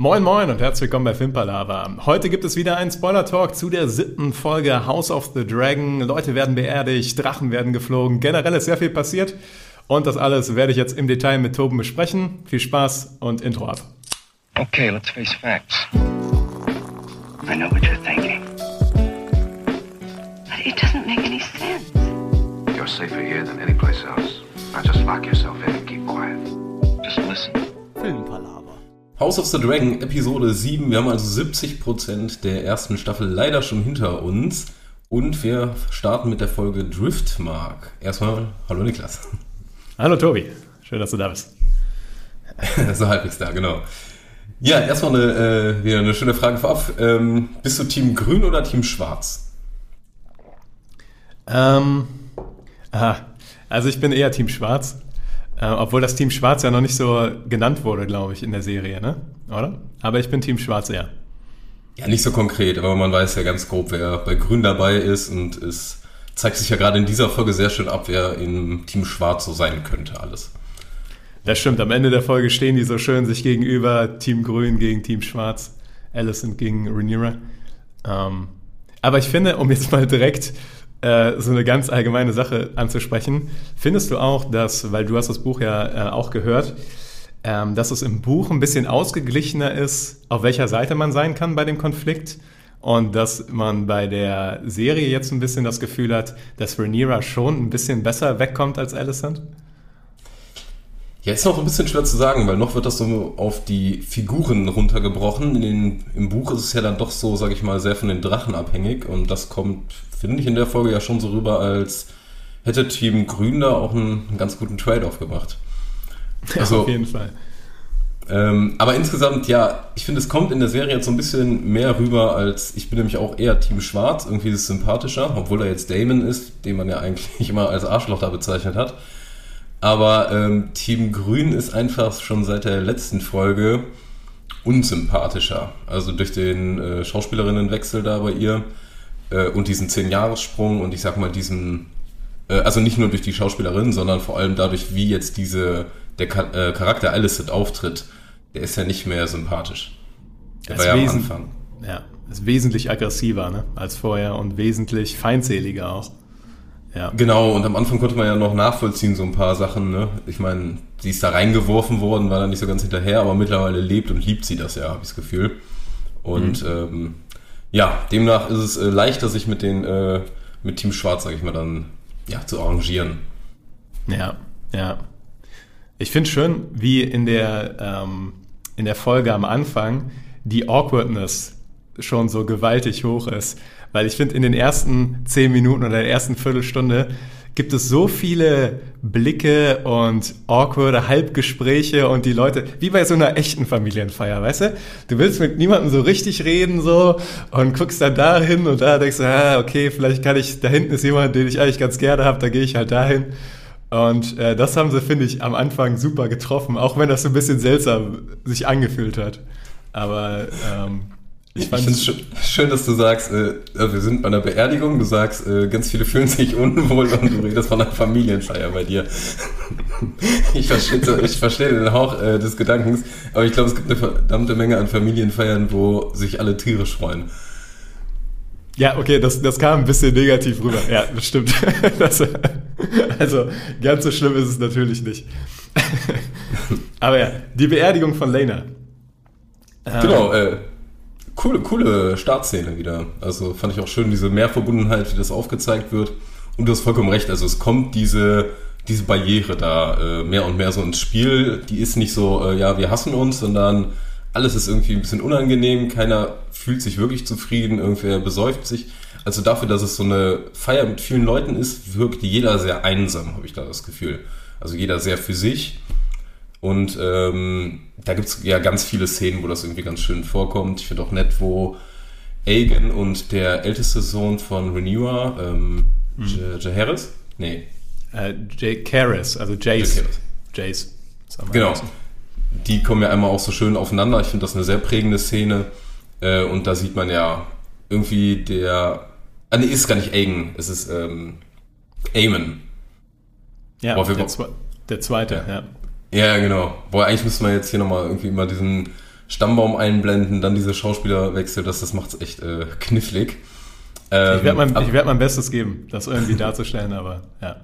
Moin Moin und herzlich willkommen bei Filmpalava. Heute gibt es wieder einen Spoiler-Talk zu der siebten Folge House of the Dragon. Leute werden beerdigt, Drachen werden geflogen, generell ist sehr viel passiert. Und das alles werde ich jetzt im Detail mit Toben besprechen. Viel Spaß und Intro ab. Okay, let's face facts. I know what you're thinking. But it doesn't make any sense. You're safer here than any place else. Now just lock yourself in and keep quiet. Just listen. Filmpalava. House of the Dragon, Episode 7. Wir haben also 70% der ersten Staffel leider schon hinter uns. Und wir starten mit der Folge Driftmark. Erstmal, hallo Niklas. Hallo Tobi, schön, dass du da bist. so halbwegs da, genau. Ja, erstmal eine, äh, wieder eine schöne Frage vorab. Ähm, bist du Team Grün oder Team Schwarz? Ähm, aha. Also ich bin eher Team Schwarz. Äh, obwohl das Team Schwarz ja noch nicht so genannt wurde, glaube ich, in der Serie, ne? Oder? Aber ich bin Team Schwarz eher. Ja, nicht so konkret, aber man weiß ja ganz grob, wer bei Grün dabei ist und es zeigt sich ja gerade in dieser Folge sehr schön ab, wer im Team Schwarz so sein könnte, alles. Das stimmt, am Ende der Folge stehen die so schön sich gegenüber, Team Grün gegen Team Schwarz, Alicent gegen Rhaenyra. Ähm, aber ich finde, um jetzt mal direkt äh, so eine ganz allgemeine Sache anzusprechen, findest du auch, dass, weil du hast das Buch ja äh, auch gehört, ähm, dass es im Buch ein bisschen ausgeglichener ist, auf welcher Seite man sein kann bei dem Konflikt und dass man bei der Serie jetzt ein bisschen das Gefühl hat, dass Rhaenyra schon ein bisschen besser wegkommt als Alicent? Ja, ist noch ein bisschen schwer zu sagen, weil noch wird das so auf die Figuren runtergebrochen. In den, Im Buch ist es ja dann doch so, sag ich mal, sehr von den Drachen abhängig. Und das kommt, finde ich, in der Folge ja schon so rüber, als hätte Team Grün da auch einen, einen ganz guten Trade-off gemacht. Also, ja, auf jeden Fall. Ähm, aber insgesamt, ja, ich finde, es kommt in der Serie jetzt so ein bisschen mehr rüber, als ich bin nämlich auch eher Team Schwarz. Irgendwie ist es sympathischer, obwohl er jetzt Damon ist, den man ja eigentlich immer als Arschloch da bezeichnet hat. Aber ähm, Team Grün ist einfach schon seit der letzten Folge unsympathischer. Also durch den äh, Schauspielerinnenwechsel da bei ihr äh, und diesen 10-Jahres-Sprung und ich sag mal diesen, äh, also nicht nur durch die Schauspielerin, sondern vor allem dadurch, wie jetzt diese, der Ka äh, Charakter Alicent auftritt, der ist ja nicht mehr sympathisch. Der war ja am Anfang. Ja, ist wesentlich aggressiver ne, als vorher und wesentlich feindseliger auch. Ja. Genau, und am Anfang konnte man ja noch nachvollziehen, so ein paar Sachen. Ne? Ich meine, sie ist da reingeworfen worden, war da nicht so ganz hinterher, aber mittlerweile lebt und liebt sie das ja, habe ich das Gefühl. Und mhm. ähm, ja, demnach ist es äh, leichter, sich mit den äh, mit Team Schwarz, sage ich mal, dann ja, zu arrangieren. Ja, ja. Ich finde schön, wie in der, ähm, in der Folge am Anfang die Awkwardness schon so gewaltig hoch ist. Weil ich finde, in den ersten zehn Minuten oder der ersten Viertelstunde gibt es so viele Blicke und awkwarde Halbgespräche und die Leute, wie bei so einer echten Familienfeier, weißt du? Du willst mit niemandem so richtig reden so und guckst dann dahin und da denkst du, ah, okay, vielleicht kann ich, da hinten ist jemand, den ich eigentlich ganz gerne habe, da gehe ich halt dahin. Und äh, das haben sie, finde ich, am Anfang super getroffen, auch wenn das so ein bisschen seltsam sich angefühlt hat. Aber ähm, ich, ich finde es schön, dass du sagst, äh, wir sind bei einer Beerdigung, du sagst, äh, ganz viele fühlen sich unwohl und du redest von einer Familienfeier bei dir. ich verstehe versteh den Hauch äh, des Gedankens, aber ich glaube, es gibt eine verdammte Menge an Familienfeiern, wo sich alle Tiere freuen. Ja, okay, das, das kam ein bisschen negativ rüber. Ja, das stimmt. Das, also, ganz so schlimm ist es natürlich nicht. aber ja, die Beerdigung von Lena. Genau, äh, coole, coole Startszene wieder. Also fand ich auch schön, diese Mehrverbundenheit, wie das aufgezeigt wird. Und du hast vollkommen recht, also es kommt diese, diese Barriere da äh, mehr und mehr so ins Spiel. Die ist nicht so, äh, ja, wir hassen uns, sondern alles ist irgendwie ein bisschen unangenehm. Keiner fühlt sich wirklich zufrieden, irgendwer besäuft sich. Also dafür, dass es so eine Feier mit vielen Leuten ist, wirkt jeder sehr einsam, habe ich da das Gefühl. Also jeder sehr für sich. Und ähm, da gibt's ja ganz viele Szenen, wo das irgendwie ganz schön vorkommt. Ich finde auch nett, wo Aegon und der älteste Sohn von Renewer, ähm, mhm. Jaehaerys? Nee. Äh, Jay Karis, also Jace. Jace. Genau. Die kommen ja einmal auch so schön aufeinander. Ich finde das eine sehr prägende Szene. Äh, und da sieht man ja irgendwie der. Ah, nee, ist gar nicht Aegon. Es ist ähm, Aemon. Ja, der, Zwe der, zweite, ja. ja. Ja, genau. Boah, eigentlich müsste man jetzt hier nochmal irgendwie mal diesen Stammbaum einblenden, dann diese Schauspielerwechsel, das, das macht es echt äh, knifflig. Ähm, ich werde mein, ich werd mein Bestes geben, das irgendwie darzustellen, aber ja.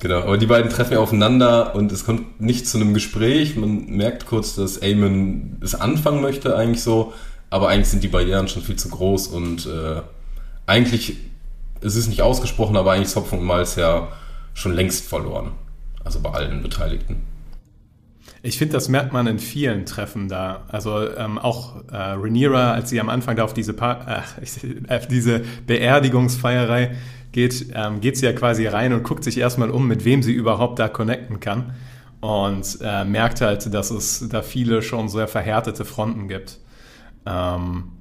Genau, aber die beiden treffen ja aufeinander und es kommt nicht zu einem Gespräch. Man merkt kurz, dass Eamon es anfangen möchte, eigentlich so, aber eigentlich sind die Barrieren schon viel zu groß und äh, eigentlich, es ist nicht ausgesprochen, aber eigentlich ist Hopfen und Malz ja schon längst verloren. Also bei allen Beteiligten. Ich finde, das merkt man in vielen Treffen da. Also ähm, auch äh, Rhaenyra, als sie am Anfang da auf diese, pa äh, auf diese Beerdigungsfeierei geht, ähm, geht sie ja quasi rein und guckt sich erstmal um, mit wem sie überhaupt da connecten kann. Und äh, merkt halt, dass es da viele schon sehr verhärtete Fronten gibt. Ähm,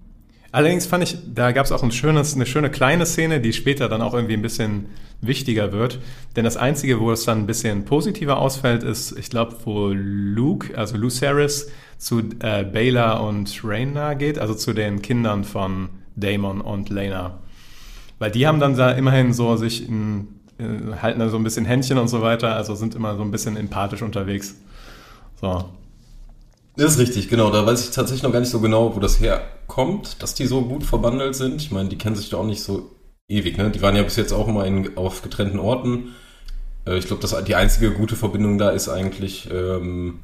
allerdings fand ich, da gab es auch ein schönes, eine schöne kleine Szene, die später dann auch irgendwie ein bisschen wichtiger wird. Denn das Einzige, wo es dann ein bisschen positiver ausfällt, ist, ich glaube, wo Luke, also Lucerys, zu äh, Baela und Rhaena geht, also zu den Kindern von Damon und Lena. Weil die haben dann da immerhin so sich in, äh, halten da so ein bisschen Händchen und so weiter, also sind immer so ein bisschen empathisch unterwegs. So. Das ist richtig, genau. Da weiß ich tatsächlich noch gar nicht so genau, wo das herkommt, dass die so gut verbandelt sind. Ich meine, die kennen sich doch auch nicht so ewig, ne? Die waren ja bis jetzt auch immer in, auf getrennten Orten. Äh, ich glaube, die einzige gute Verbindung da ist eigentlich, ähm,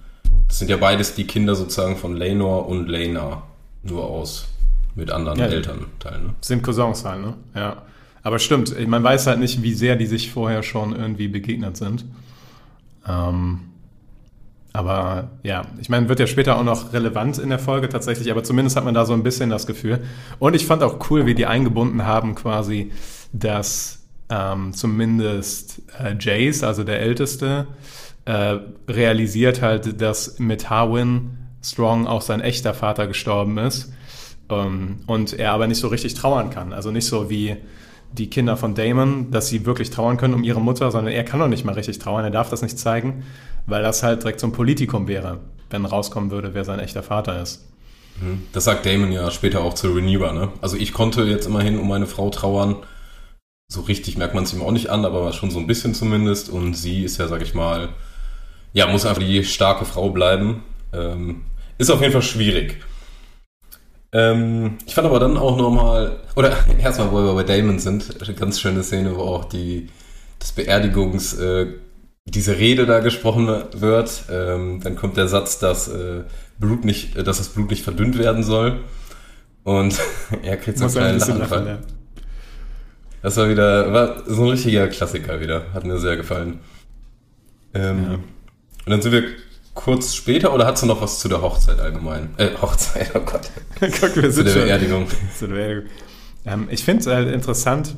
das sind ja beides die Kinder sozusagen von Lenor und Lena. Nur aus mit anderen ja, Elternteilen. Ne? Sind Cousins halt, ne? Ja. Aber stimmt, man weiß halt nicht, wie sehr die sich vorher schon irgendwie begegnet sind. Ähm, aber ja, ich meine, wird ja später auch noch relevant in der Folge tatsächlich, aber zumindest hat man da so ein bisschen das Gefühl. Und ich fand auch cool, wie die eingebunden haben quasi, dass ähm, zumindest äh, Jace, also der Älteste, äh, realisiert halt, dass mit Harwin Strong auch sein echter Vater gestorben ist ähm, und er aber nicht so richtig trauern kann. Also nicht so wie die Kinder von Damon, dass sie wirklich trauern können um ihre Mutter, sondern er kann doch nicht mal richtig trauern, er darf das nicht zeigen, weil das halt direkt so ein Politikum wäre, wenn rauskommen würde, wer sein echter Vater ist. Mhm. Das sagt Damon ja später auch zu Rhaenyra, ne? Also ich konnte jetzt immerhin um meine Frau trauern. So richtig merkt man es ihm auch nicht an, aber schon so ein bisschen zumindest. Und sie ist ja, sag ich mal, ja, muss einfach die starke Frau bleiben. Ähm, ist auf jeden Fall schwierig. Ähm, ich fand aber dann auch nochmal, oder erstmal, wo wir bei Damon sind, eine ganz schöne Szene, wo auch die, das Beerdigungs, äh, diese Rede da gesprochen wird. Ähm, dann kommt der Satz, dass, äh, Blut nicht, dass das Blut nicht verdünnt werden soll. Und er kriegt so einen kleinen Lachenfall. Ja. Das war wieder, war so ein richtiger Klassiker wieder. Hat mir sehr gefallen. Ähm, ja. Und dann sind wir kurz später oder hast du noch was zu der Hochzeit allgemein? Äh, Hochzeit, oh Gott. Guck, wir sind zu der Beerdigung. Zu der Beerdigung. Ähm, ich finde es halt interessant,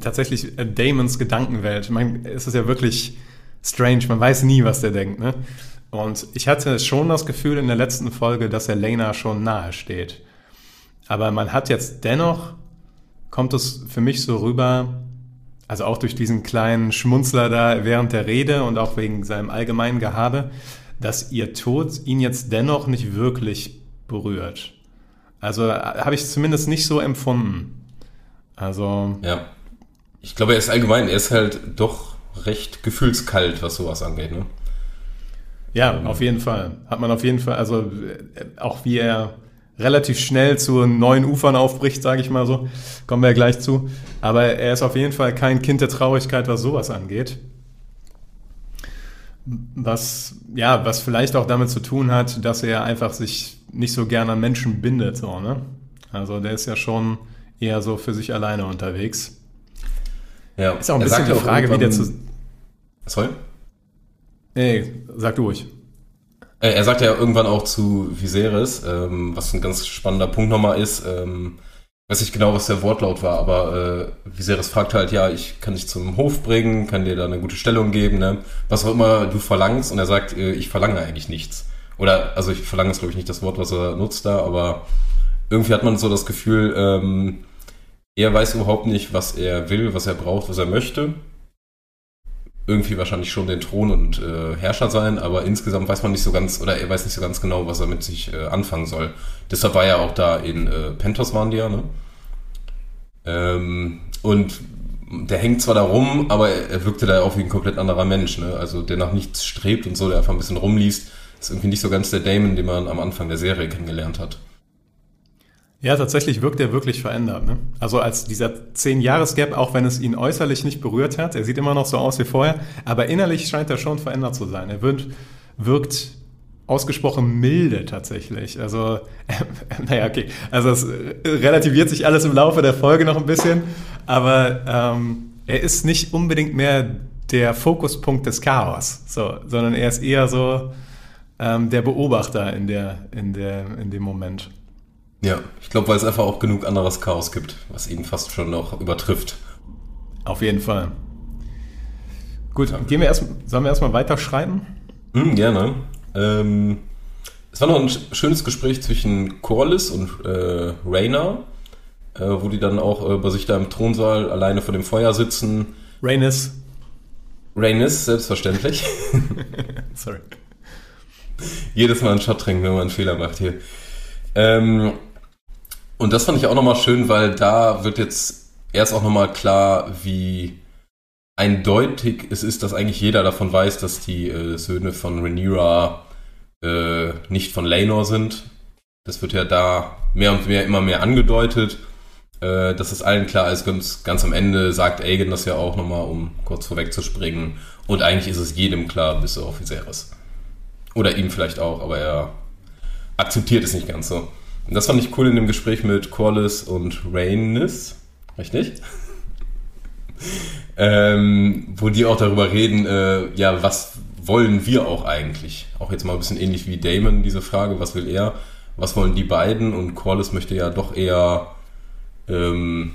tatsächlich äh, Damons Gedankenwelt. Ich meine, es ist ja wirklich strange, man weiß nie, was der denkt. Ne? Und ich hatte schon das Gefühl in der letzten Folge, dass er Lena schon nahe steht. Aber man hat jetzt dennoch, kommt es für mich so rüber, also auch durch diesen kleinen Schmunzler da während der Rede und auch wegen seinem allgemeinen Gehabe, dass ihr Tod ihn jetzt dennoch nicht wirklich berührt. Also äh, habe ich zumindest nicht so empfunden. Also. Ja. Ich glaube, er ist allgemein, er ist halt doch recht gefühlskalt, was sowas angeht, ne? Ja, auf jeden Fall. Hat man auf jeden Fall, also äh, auch wie er relativ schnell zu neuen Ufern aufbricht, sage ich mal so. Kommen wir ja gleich zu. Aber er ist auf jeden Fall kein Kind der Traurigkeit, was sowas angeht. Was, ja, was vielleicht auch damit zu tun hat, dass er einfach sich nicht so gerne an Menschen bindet. So, ne? Also der ist ja schon eher so für sich alleine unterwegs. Ja, ist auch ein bisschen die Frage, wie der zu. Sorry? Nee, sag du ruhig. Äh, er sagt ja irgendwann auch zu Viserys, ähm, was ein ganz spannender Punkt nochmal ist. Ähm, weiß nicht genau, was der Wortlaut war, aber äh, Viserys fragt halt, ja, ich kann dich zum Hof bringen, kann dir da eine gute Stellung geben, ne? was auch immer du verlangst. Und er sagt, äh, ich verlange eigentlich nichts. Oder, also ich verlange ist, glaube ich, nicht das Wort, was er nutzt da, aber irgendwie hat man so das Gefühl, ähm, er weiß überhaupt nicht, was er will, was er braucht, was er möchte irgendwie wahrscheinlich schon den Thron und äh, Herrscher sein, aber insgesamt weiß man nicht so ganz, oder er weiß nicht so ganz genau, was er mit sich äh, anfangen soll. Deshalb war er auch da in äh, Pentos waren die ja, ne? Ähm, und der hängt zwar da rum, aber er, wirkte da auch wie ein komplett anderer Mensch, ne? Also der nach nichts strebt und so, der einfach ein bisschen rumliest. ist irgendwie nicht so ganz der Damon, den man am Anfang der Serie kennengelernt hat. Ja, tatsächlich wirkt er wirklich verändert. Ne? Also als dieser 10-Jahres-Gap, auch wenn es ihn äußerlich nicht berührt hat, er sieht immer noch so aus wie vorher, aber innerlich scheint er schon verändert zu sein. Er wird, wirkt ausgesprochen milde tatsächlich. Also, äh, naja, okay. Also es relativiert sich alles im Laufe der Folge noch ein bisschen, aber ähm, er ist nicht unbedingt mehr der Fokuspunkt des Chaos, so, sondern er ist eher so ähm, der Beobachter in, der, in, der, in dem Moment. Ja, ich glaube, weil es einfach auch genug anderes Chaos gibt, was ihn fast schon noch übertrifft. Auf jeden Fall. Gut, ja. gehen wir erst, sollen wir erstmal weiterschreiten? Mhm, gerne. Ähm, es war noch ein schönes Gespräch zwischen Corliss und äh, Rainer, äh, wo die dann auch äh, bei sich da im Thronsaal alleine vor dem Feuer sitzen. Rainis. Rainis, selbstverständlich. Sorry. Jedes Mal einen Shot trinken, wenn man einen Fehler macht hier. Ähm, und das fand ich auch nochmal schön, weil da wird jetzt erst auch nochmal klar, wie eindeutig es ist, dass eigentlich jeder davon weiß, dass die äh, Söhne von Rhaenyra äh, nicht von Laenor sind. Das wird ja da mehr und mehr immer mehr angedeutet. Äh, dass es allen klar ist, ganz, ganz am Ende sagt Aegon das ja auch nochmal, um kurz vorwegzuspringen. Und eigentlich ist es jedem klar, bis auf Viserys. Oder ihm vielleicht auch, aber er akzeptiert es nicht ganz so. Und das fand ich cool in dem Gespräch mit Corliss und Rainis, richtig? ähm, wo die auch darüber reden, äh, ja, was wollen wir auch eigentlich? Auch jetzt mal ein bisschen ähnlich wie Damon, diese Frage, was will er? Was wollen die beiden? Und Corliss möchte ja doch eher ähm,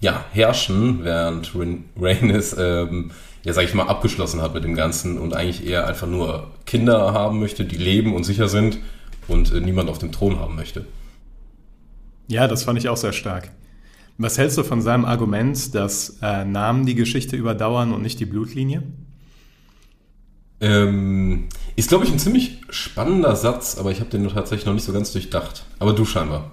ja, herrschen, während Rhaenys ähm, ja, sag ich mal, abgeschlossen hat mit dem Ganzen und eigentlich eher einfach nur Kinder haben möchte, die leben und sicher sind und äh, niemand auf dem Thron haben möchte. Ja, das fand ich auch sehr stark. Was hältst du von seinem Argument, dass äh, Namen die Geschichte überdauern und nicht die Blutlinie? Ähm, ist, glaube ich, ein ziemlich spannender Satz, aber ich habe den tatsächlich noch nicht so ganz durchdacht. Aber du scheinbar.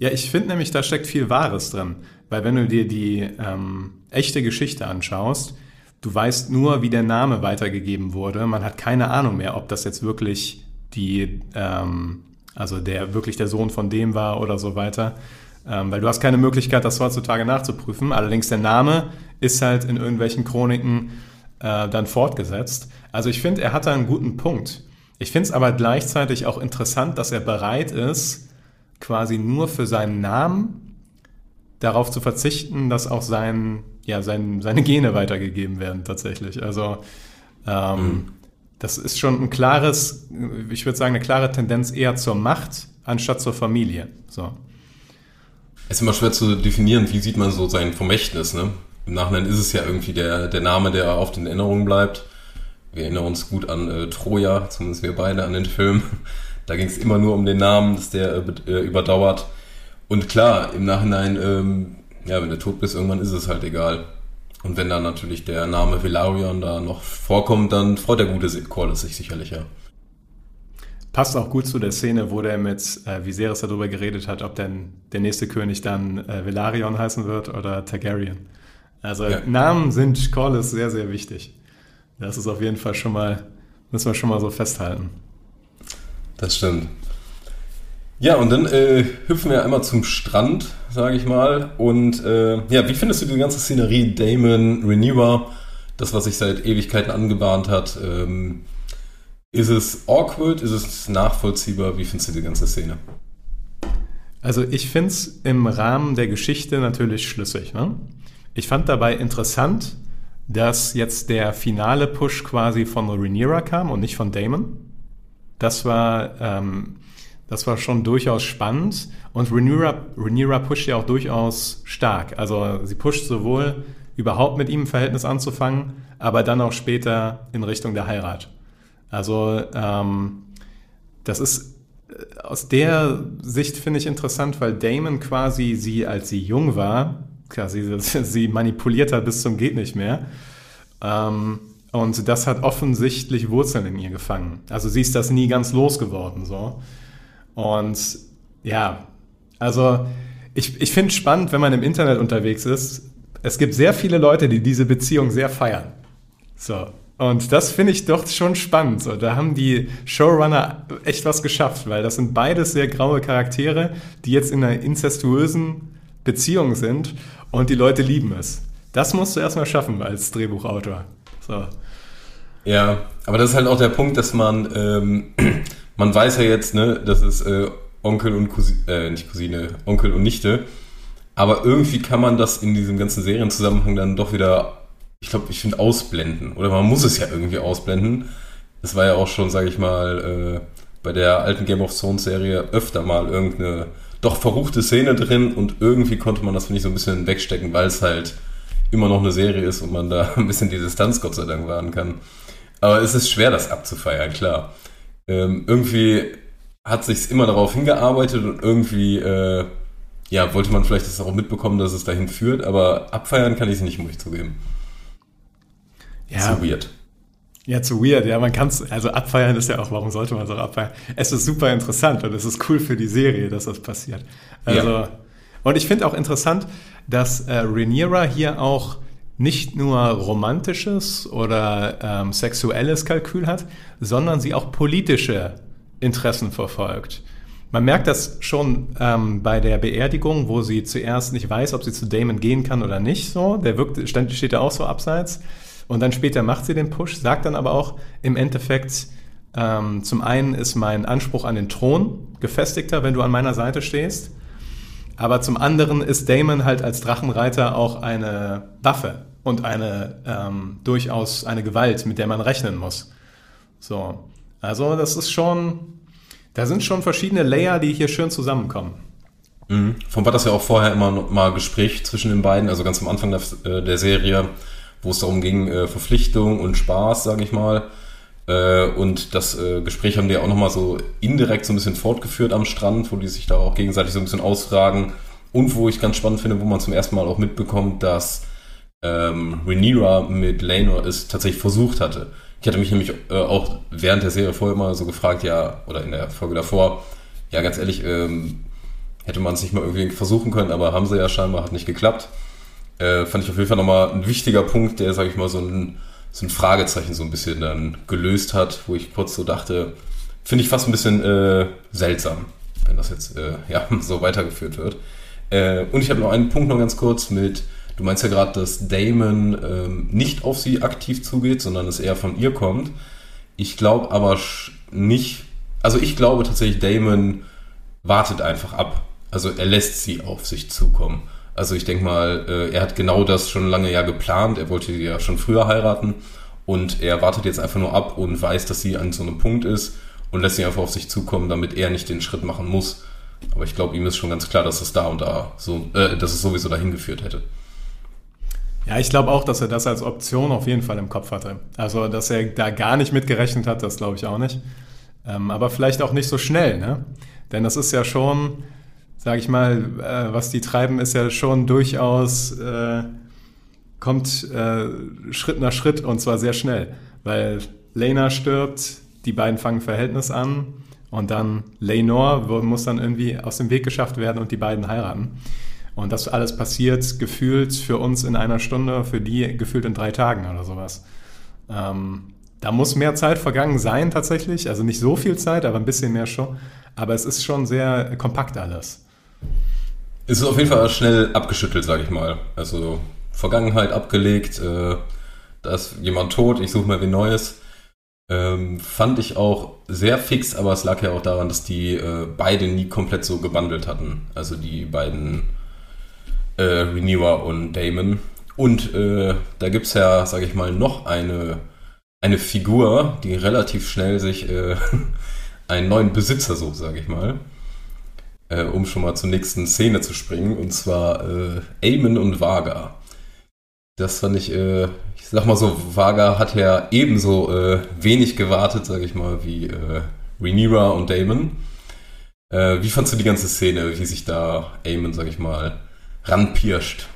Ja, ich finde nämlich, da steckt viel Wahres drin. Weil wenn du dir die ähm, echte Geschichte anschaust, du weißt nur, wie der Name weitergegeben wurde. Man hat keine Ahnung mehr, ob das jetzt wirklich die ähm, also der wirklich der Sohn von dem war oder so weiter. Ähm, weil du hast keine Möglichkeit, das heutzutage nachzuprüfen. Allerdings der Name ist halt in irgendwelchen Chroniken äh, dann fortgesetzt. Also ich finde, er hat da einen guten Punkt. Ich finde es aber gleichzeitig auch interessant, dass er bereit ist, quasi nur für seinen Namen darauf zu verzichten, dass auch sein, ja, sein, seine Gene weitergegeben werden tatsächlich. Also ähm, mhm das ist schon ein klares, ich würde sagen, eine klare Tendenz eher zur Macht anstatt zur Familie. So. Es ist immer schwer zu definieren, wie sieht man so sein Vermächtnis. Ne? Im Nachhinein ist es ja irgendwie der, der Name, der auf den Erinnerungen bleibt. Wir erinnern uns gut an äh, Troja, zumindest wir beide an den Film. Da ging es immer nur um den Namen, dass der äh, äh, überdauert. Und klar, im Nachhinein, ähm, ja, wenn du tot bist, irgendwann ist es halt egal. Und wenn dann natürlich der Name Velarion da noch vorkommt, dann freut der gute Corlys sich sicherlich, ja. Passt auch gut zu der Szene, wo der mit äh, Viserys darüber geredet hat, ob denn der nächste König dann äh, Velaryon heißen wird oder Targaryen. Also ja. Namen sind Corlys sehr, sehr wichtig. Das ist auf jeden Fall schon mal, müssen wir schon mal so festhalten. Das stimmt. Ja, und dann äh, hüpfen wir einmal zum Strand, sage ich mal. Und äh, ja, wie findest du die ganze Szenerie Damon, Renewer, das, was sich seit Ewigkeiten angebahnt hat? Ähm, ist es awkward? Ist es nachvollziehbar? Wie findest du die ganze Szene? Also ich finde es im Rahmen der Geschichte natürlich schlüssig. Ne? Ich fand dabei interessant, dass jetzt der finale Push quasi von Rhaenyra kam und nicht von Damon. Das war ähm, das war schon durchaus spannend. Und Rhaenyra, Rhaenyra pusht ja auch durchaus stark. Also sie pusht sowohl überhaupt mit ihm ein Verhältnis anzufangen, aber dann auch später in Richtung der Heirat. Also ähm, das ist äh, aus der Sicht finde ich interessant, weil Damon quasi sie, als sie jung war, quasi sie manipuliert hat bis zum geht nicht mehr. Ähm, und das hat offensichtlich Wurzeln in ihr gefangen. Also sie ist das nie ganz losgeworden so. Und ja, also ich, ich finde es spannend, wenn man im Internet unterwegs ist. Es gibt sehr viele Leute, die diese Beziehung sehr feiern. So. Und das finde ich doch schon spannend. So, da haben die Showrunner echt was geschafft, weil das sind beides sehr graue Charaktere, die jetzt in einer inzestuösen Beziehung sind und die Leute lieben es. Das musst du erstmal schaffen als Drehbuchautor. So. Ja, aber das ist halt auch der Punkt, dass man, ähm, man weiß ja jetzt, ne, dass es äh, Onkel und Cousine, äh, nicht Cousine, Onkel und Nichte. Aber irgendwie kann man das in diesem ganzen Serienzusammenhang dann doch wieder, ich glaube, ich finde, ausblenden. Oder man muss es ja irgendwie ausblenden. Das war ja auch schon, sage ich mal, äh, bei der alten Game of Thrones Serie öfter mal irgendeine doch verruchte Szene drin und irgendwie konnte man das, finde ich, so ein bisschen wegstecken, weil es halt immer noch eine Serie ist und man da ein bisschen die Distanz Gott sei Dank wahren kann. Aber es ist schwer, das abzufeiern, klar. Ähm, irgendwie hat sich immer darauf hingearbeitet und irgendwie, äh, ja, wollte man vielleicht das auch mitbekommen, dass es dahin führt, aber abfeiern kann ich es nicht, muss ich zugeben. Ja. Zu weird. Ja, zu weird. Ja, man kann es, also abfeiern ist ja auch, warum sollte man es auch abfeiern? Es ist super interessant und es ist cool für die Serie, dass das passiert. Also, ja. und ich finde auch interessant, dass äh, Rhaenyra hier auch nicht nur romantisches oder ähm, sexuelles Kalkül hat, sondern sie auch politische Interessen verfolgt. Man merkt das schon ähm, bei der Beerdigung, wo sie zuerst nicht weiß, ob sie zu Damon gehen kann oder nicht. So, der wirkt, steht da auch so abseits. Und dann später macht sie den Push, sagt dann aber auch im Endeffekt, ähm, zum einen ist mein Anspruch an den Thron gefestigter, wenn du an meiner Seite stehst. Aber zum anderen ist Damon halt als Drachenreiter auch eine Waffe und eine ähm, durchaus eine Gewalt, mit der man rechnen muss. So. Also das ist schon, da sind schon verschiedene Layer, die hier schön zusammenkommen. Mhm. Von war das ja auch vorher immer mal Gespräch zwischen den beiden, also ganz am Anfang der, äh, der Serie, wo es darum ging, äh, Verpflichtung und Spaß, sage ich mal. Äh, und das äh, Gespräch haben die auch nochmal so indirekt so ein bisschen fortgeführt am Strand, wo die sich da auch gegenseitig so ein bisschen ausfragen. Und wo ich ganz spannend finde, wo man zum ersten Mal auch mitbekommt, dass ähm, Rhaenyra mit Laenor es tatsächlich versucht hatte. Ich hatte mich nämlich äh, auch während der Serie vorher mal so gefragt, ja, oder in der Folge davor, ja, ganz ehrlich, ähm, hätte man es nicht mal irgendwie versuchen können, aber haben sie ja scheinbar, hat nicht geklappt. Äh, fand ich auf jeden Fall nochmal ein wichtiger Punkt, der, sag ich mal, so ein, so ein Fragezeichen so ein bisschen dann gelöst hat, wo ich kurz so dachte, finde ich fast ein bisschen äh, seltsam, wenn das jetzt äh, ja, so weitergeführt wird. Äh, und ich habe noch einen Punkt noch ganz kurz mit Du meinst ja gerade, dass Damon ähm, nicht auf sie aktiv zugeht, sondern es eher von ihr kommt. Ich glaube aber nicht, also ich glaube tatsächlich, Damon wartet einfach ab. Also er lässt sie auf sich zukommen. Also ich denke mal, äh, er hat genau das schon lange ja geplant. Er wollte sie ja schon früher heiraten und er wartet jetzt einfach nur ab und weiß, dass sie an so einem Punkt ist und lässt sie einfach auf sich zukommen, damit er nicht den Schritt machen muss. Aber ich glaube, ihm ist schon ganz klar, dass es da und da so, äh, dass es sowieso dahin geführt hätte. Ja, ich glaube auch, dass er das als Option auf jeden Fall im Kopf hatte. Also, dass er da gar nicht mitgerechnet hat, das glaube ich auch nicht. Ähm, aber vielleicht auch nicht so schnell, ne? Denn das ist ja schon, sage ich mal, äh, was die treiben, ist ja schon durchaus, äh, kommt äh, Schritt nach Schritt und zwar sehr schnell. Weil Lena stirbt, die beiden fangen Verhältnis an und dann Lenore muss dann irgendwie aus dem Weg geschafft werden und die beiden heiraten. Und das alles passiert gefühlt für uns in einer Stunde, für die gefühlt in drei Tagen oder sowas. Ähm, da muss mehr Zeit vergangen sein tatsächlich. Also nicht so viel Zeit, aber ein bisschen mehr schon. Aber es ist schon sehr kompakt alles. Es ist auf jeden Fall schnell abgeschüttelt, sage ich mal. Also Vergangenheit abgelegt, äh, da ist jemand tot, ich suche mal wie Neues. Ähm, fand ich auch sehr fix, aber es lag ja auch daran, dass die äh, beide nie komplett so gebundelt hatten. Also die beiden äh, Rhaenyra und Damon. Und äh, da gibt es ja, sage ich mal, noch eine, eine Figur, die relativ schnell sich äh, einen neuen Besitzer sucht, sage ich mal. Äh, um schon mal zur nächsten Szene zu springen. Und zwar äh, Aemon und Vaga. Das fand ich, äh, ich sag mal so, Vaga hat ja ebenso äh, wenig gewartet, sage ich mal, wie äh, Rhaenyra und Damon. Äh, wie fandst du die ganze Szene, wie sich da Aemon, sag ich mal, ranpirscht.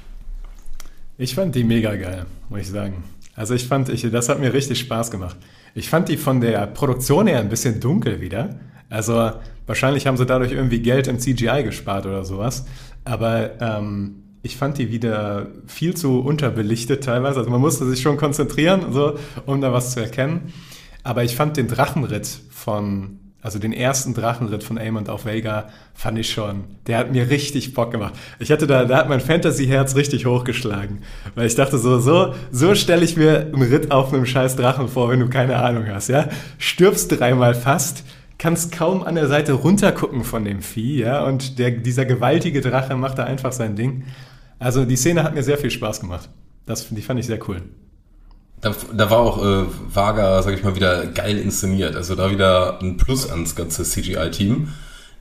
Ich fand die mega geil, muss ich sagen. Also ich fand, ich, das hat mir richtig Spaß gemacht. Ich fand die von der Produktion her ein bisschen dunkel wieder. Also wahrscheinlich haben sie dadurch irgendwie Geld im CGI gespart oder sowas. Aber ähm, ich fand die wieder viel zu unterbelichtet teilweise. Also man musste sich schon konzentrieren, so, um da was zu erkennen. Aber ich fand den Drachenritt von, also den ersten Drachenritt von Aemond auf Vega, fand ich schon, der hat mir richtig Bock gemacht. Ich hatte da, da hat mein Fantasy-Herz richtig hochgeschlagen. Weil ich dachte so, so, so stelle ich mir einen Ritt auf einem scheiß Drachen vor, wenn du keine Ahnung hast, ja? Stirbst dreimal fast, kannst kaum an der Seite runtergucken von dem Vieh, ja? Und der, dieser gewaltige Drache macht da einfach sein Ding. Also die Szene hat mir sehr viel Spaß gemacht. Das, die fand ich sehr cool. Da, da war auch äh, Vaga, sag ich mal, wieder geil inszeniert. Also da wieder ein Plus ans ganze CGI-Team,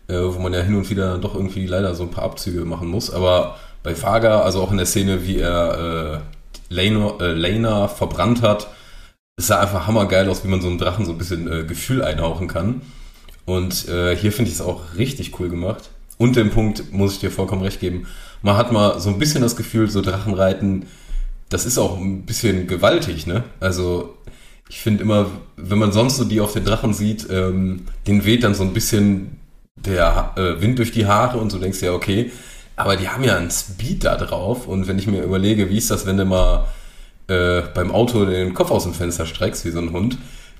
äh, wo man ja hin und wieder doch irgendwie leider so ein paar Abzüge machen muss. Aber bei Vaga, also auch in der Szene, wie er äh, Lena, äh, Lena verbrannt hat, es sah einfach hammergeil aus, wie man so einem Drachen so ein bisschen äh, Gefühl einhauchen kann. Und äh, hier finde ich es auch richtig cool gemacht. Und den Punkt muss ich dir vollkommen recht geben. Man hat mal so ein bisschen das Gefühl, so Drachenreiten das ist auch ein bisschen gewaltig, ne? Also ich finde immer, wenn man sonst so die auf den Drachen sieht, ähm, den weht dann so ein bisschen der äh, Wind durch die Haare und so denkst ja, okay, aber die haben ja einen Speed da drauf und wenn ich mir überlege, wie ist das, wenn du mal äh, beim Auto den Kopf aus dem Fenster streckst, wie so ein Hund,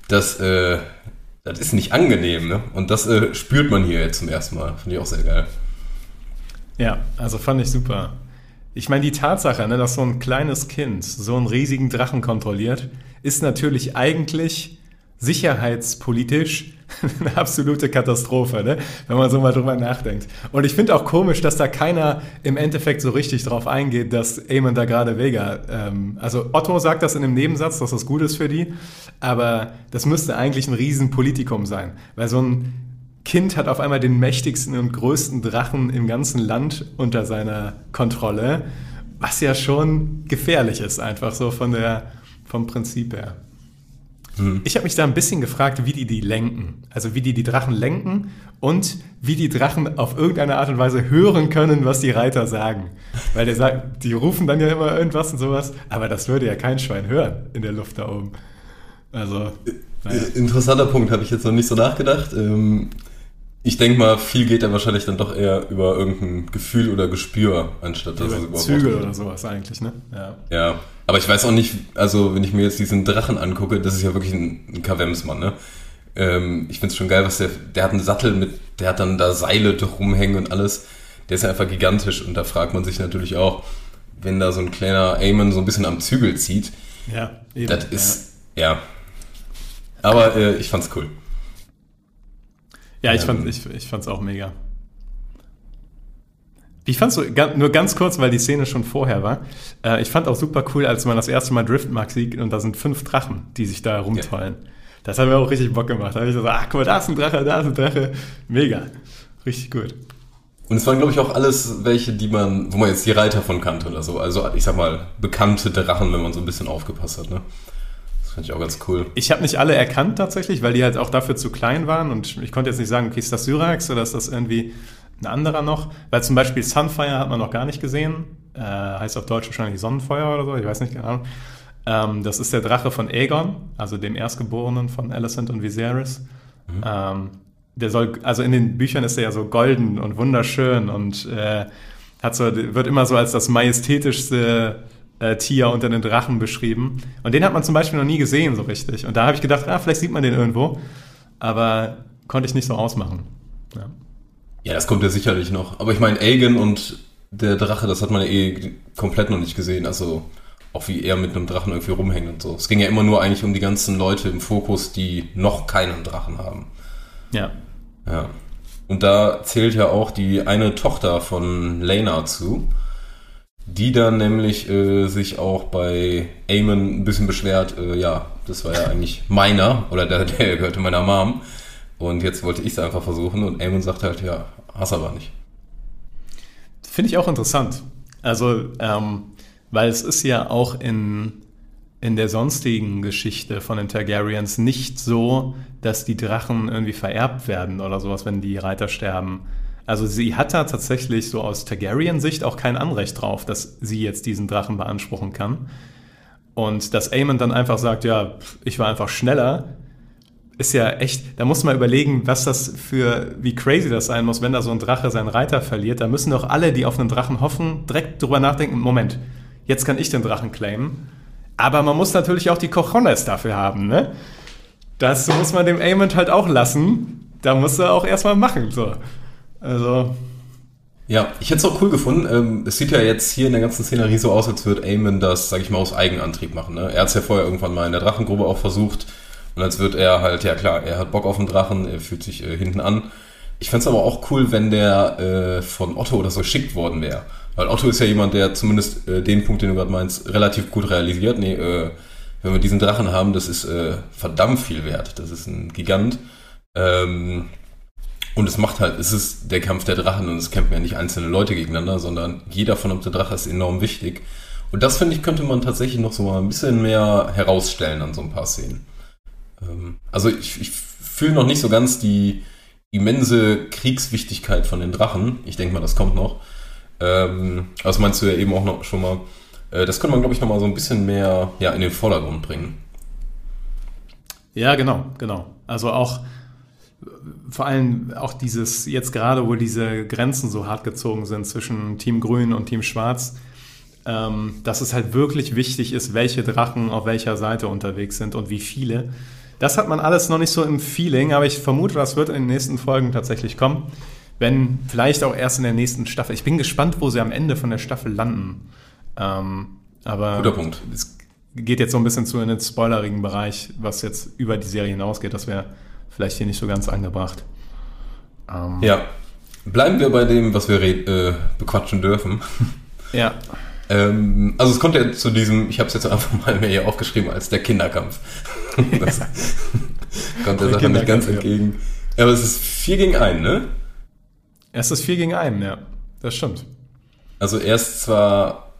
das, äh, das ist nicht angenehm, ne? Und das äh, spürt man hier jetzt zum ersten Mal. Finde ich auch sehr geil. Ja, also fand ich super. Ich meine, die Tatsache, ne, dass so ein kleines Kind so einen riesigen Drachen kontrolliert, ist natürlich eigentlich sicherheitspolitisch eine absolute Katastrophe, ne? wenn man so mal drüber nachdenkt. Und ich finde auch komisch, dass da keiner im Endeffekt so richtig drauf eingeht, dass Eamon da gerade Vega, ähm, also Otto sagt das in einem Nebensatz, dass das gut ist für die, aber das müsste eigentlich ein Riesenpolitikum sein, weil so ein Kind hat auf einmal den mächtigsten und größten Drachen im ganzen Land unter seiner Kontrolle, was ja schon gefährlich ist, einfach so von der, vom Prinzip her. Hm. Ich habe mich da ein bisschen gefragt, wie die die lenken. Also wie die die Drachen lenken und wie die Drachen auf irgendeine Art und Weise hören können, was die Reiter sagen. Weil der sagt, die rufen dann ja immer irgendwas und sowas, aber das würde ja kein Schwein hören in der Luft da oben. Also. Naja. Interessanter Punkt, habe ich jetzt noch nicht so nachgedacht. Ähm, ich denke mal, viel geht da wahrscheinlich dann doch eher über irgendein Gefühl oder Gespür, anstatt dass über es überhaupt Zügel oder sowas eigentlich, ne? Ja. ja. Aber ich weiß auch nicht, also wenn ich mir jetzt diesen Drachen angucke, das ist ja wirklich ein, ein Kavemsmann, ne? Ähm, ich find's schon geil, was der, der hat einen Sattel mit, der hat dann da Seile rumhängen und alles. Der ist ja einfach gigantisch und da fragt man sich natürlich auch, wenn da so ein kleiner Eamon so ein bisschen am Zügel zieht. Ja, eben. Das ist, ja. ja. Aber äh, ich fand's cool. Ja, ich, ähm, fand, ich, ich fand's auch mega. Wie fandst du, nur ganz kurz, weil die Szene schon vorher war, äh, ich fand auch super cool, als man das erste Mal Driftmark sieht und da sind fünf Drachen, die sich da rumtollen. Ja. Das hat mir auch richtig Bock gemacht. Da habe ich so, ach guck mal, da ist ein Drache, da ist ein Drache. Mega. Richtig gut. Und es waren, glaube ich, auch alles welche, die man, wo man jetzt die Reiter von kannte oder so. Also, ich sag mal, bekannte Drachen, wenn man so ein bisschen aufgepasst hat, ne? Finde ich auch ganz cool. Ich habe nicht alle erkannt tatsächlich, weil die halt auch dafür zu klein waren und ich konnte jetzt nicht sagen, okay, ist das Syrax oder ist das irgendwie ein anderer noch? Weil zum Beispiel Sunfire hat man noch gar nicht gesehen. Äh, heißt auf Deutsch wahrscheinlich Sonnenfeuer oder so, ich weiß nicht genau. Ähm, das ist der Drache von Aegon, also dem Erstgeborenen von Alicent und Viserys. Mhm. Ähm, der soll, also in den Büchern ist er ja so golden und wunderschön und äh, hat so, wird immer so als das majestätischste äh, Tier unter den Drachen beschrieben. Und den hat man zum Beispiel noch nie gesehen so richtig. Und da habe ich gedacht, ah, vielleicht sieht man den irgendwo. Aber konnte ich nicht so ausmachen. Ja, ja das kommt ja sicherlich noch. Aber ich meine, Aegon und der Drache, das hat man ja eh komplett noch nicht gesehen. Also auch wie er mit einem Drachen irgendwie rumhängt und so. Es ging ja immer nur eigentlich um die ganzen Leute im Fokus, die noch keinen Drachen haben. Ja. Ja. Und da zählt ja auch die eine Tochter von Lena zu die dann nämlich äh, sich auch bei Eamon ein bisschen beschwert, äh, ja, das war ja eigentlich meiner oder der, der gehörte meiner Mom. Und jetzt wollte ich es einfach versuchen und Eamon sagt halt, ja, hast aber nicht. Finde ich auch interessant. Also, ähm, weil es ist ja auch in, in der sonstigen Geschichte von den Targaryens nicht so, dass die Drachen irgendwie vererbt werden oder sowas, wenn die Reiter sterben. Also sie hat da tatsächlich so aus Targaryen-Sicht auch kein Anrecht drauf, dass sie jetzt diesen Drachen beanspruchen kann. Und dass Aemon dann einfach sagt, ja, ich war einfach schneller, ist ja echt, da muss man überlegen, was das für, wie crazy das sein muss, wenn da so ein Drache seinen Reiter verliert. Da müssen doch alle, die auf einen Drachen hoffen, direkt drüber nachdenken, Moment, jetzt kann ich den Drachen claimen. Aber man muss natürlich auch die Cojones dafür haben, ne? Das muss man dem Aemond halt auch lassen. Da muss er auch erstmal machen, so. Also. Ja, ich hätte es auch cool gefunden. Ähm, es sieht ja jetzt hier in der ganzen Szenerie so aus, als würde Eamon das, sag ich mal, aus Eigenantrieb machen. Ne? Er hat es ja vorher irgendwann mal in der Drachengrube auch versucht. Und als wird er halt, ja klar, er hat Bock auf den Drachen, er fühlt sich äh, hinten an. Ich fände es aber auch cool, wenn der äh, von Otto oder so geschickt worden wäre. Weil Otto ist ja jemand, der zumindest äh, den Punkt, den du gerade meinst, relativ gut realisiert. Nee, äh, wenn wir diesen Drachen haben, das ist äh, verdammt viel wert. Das ist ein Gigant. Ähm, und es macht halt, es ist der Kampf der Drachen und es kämpfen ja nicht einzelne Leute gegeneinander, sondern jeder von der Drache ist enorm wichtig. Und das finde ich, könnte man tatsächlich noch so mal ein bisschen mehr herausstellen an so ein paar Szenen. Ähm, also ich, ich fühle noch nicht so ganz die immense Kriegswichtigkeit von den Drachen. Ich denke mal, das kommt noch. Ähm, das meinst du ja eben auch noch schon mal. Äh, das könnte man, glaube ich, noch mal so ein bisschen mehr ja, in den Vordergrund bringen. Ja, genau, genau. Also auch vor allem auch dieses, jetzt gerade, wo diese Grenzen so hart gezogen sind zwischen Team Grün und Team Schwarz, ähm, dass es halt wirklich wichtig ist, welche Drachen auf welcher Seite unterwegs sind und wie viele. Das hat man alles noch nicht so im Feeling, aber ich vermute, das wird in den nächsten Folgen tatsächlich kommen. Wenn vielleicht auch erst in der nächsten Staffel. Ich bin gespannt, wo sie am Ende von der Staffel landen. Ähm, aber Guter Punkt. es geht jetzt so ein bisschen zu in den spoilerigen Bereich, was jetzt über die Serie hinausgeht. Das wäre vielleicht hier nicht so ganz angebracht. Ähm, ja. Bleiben wir bei dem, was wir äh, bequatschen dürfen. Ja. Ähm, also es kommt ja zu diesem, ich habe es jetzt einfach mal mir hier aufgeschrieben, als der Kinderkampf. das kommt der Sache nicht ganz entgegen. Aber es ist 4 gegen 1, ne? Es ist 4 gegen 1, ja. Das stimmt. Also er ist zwar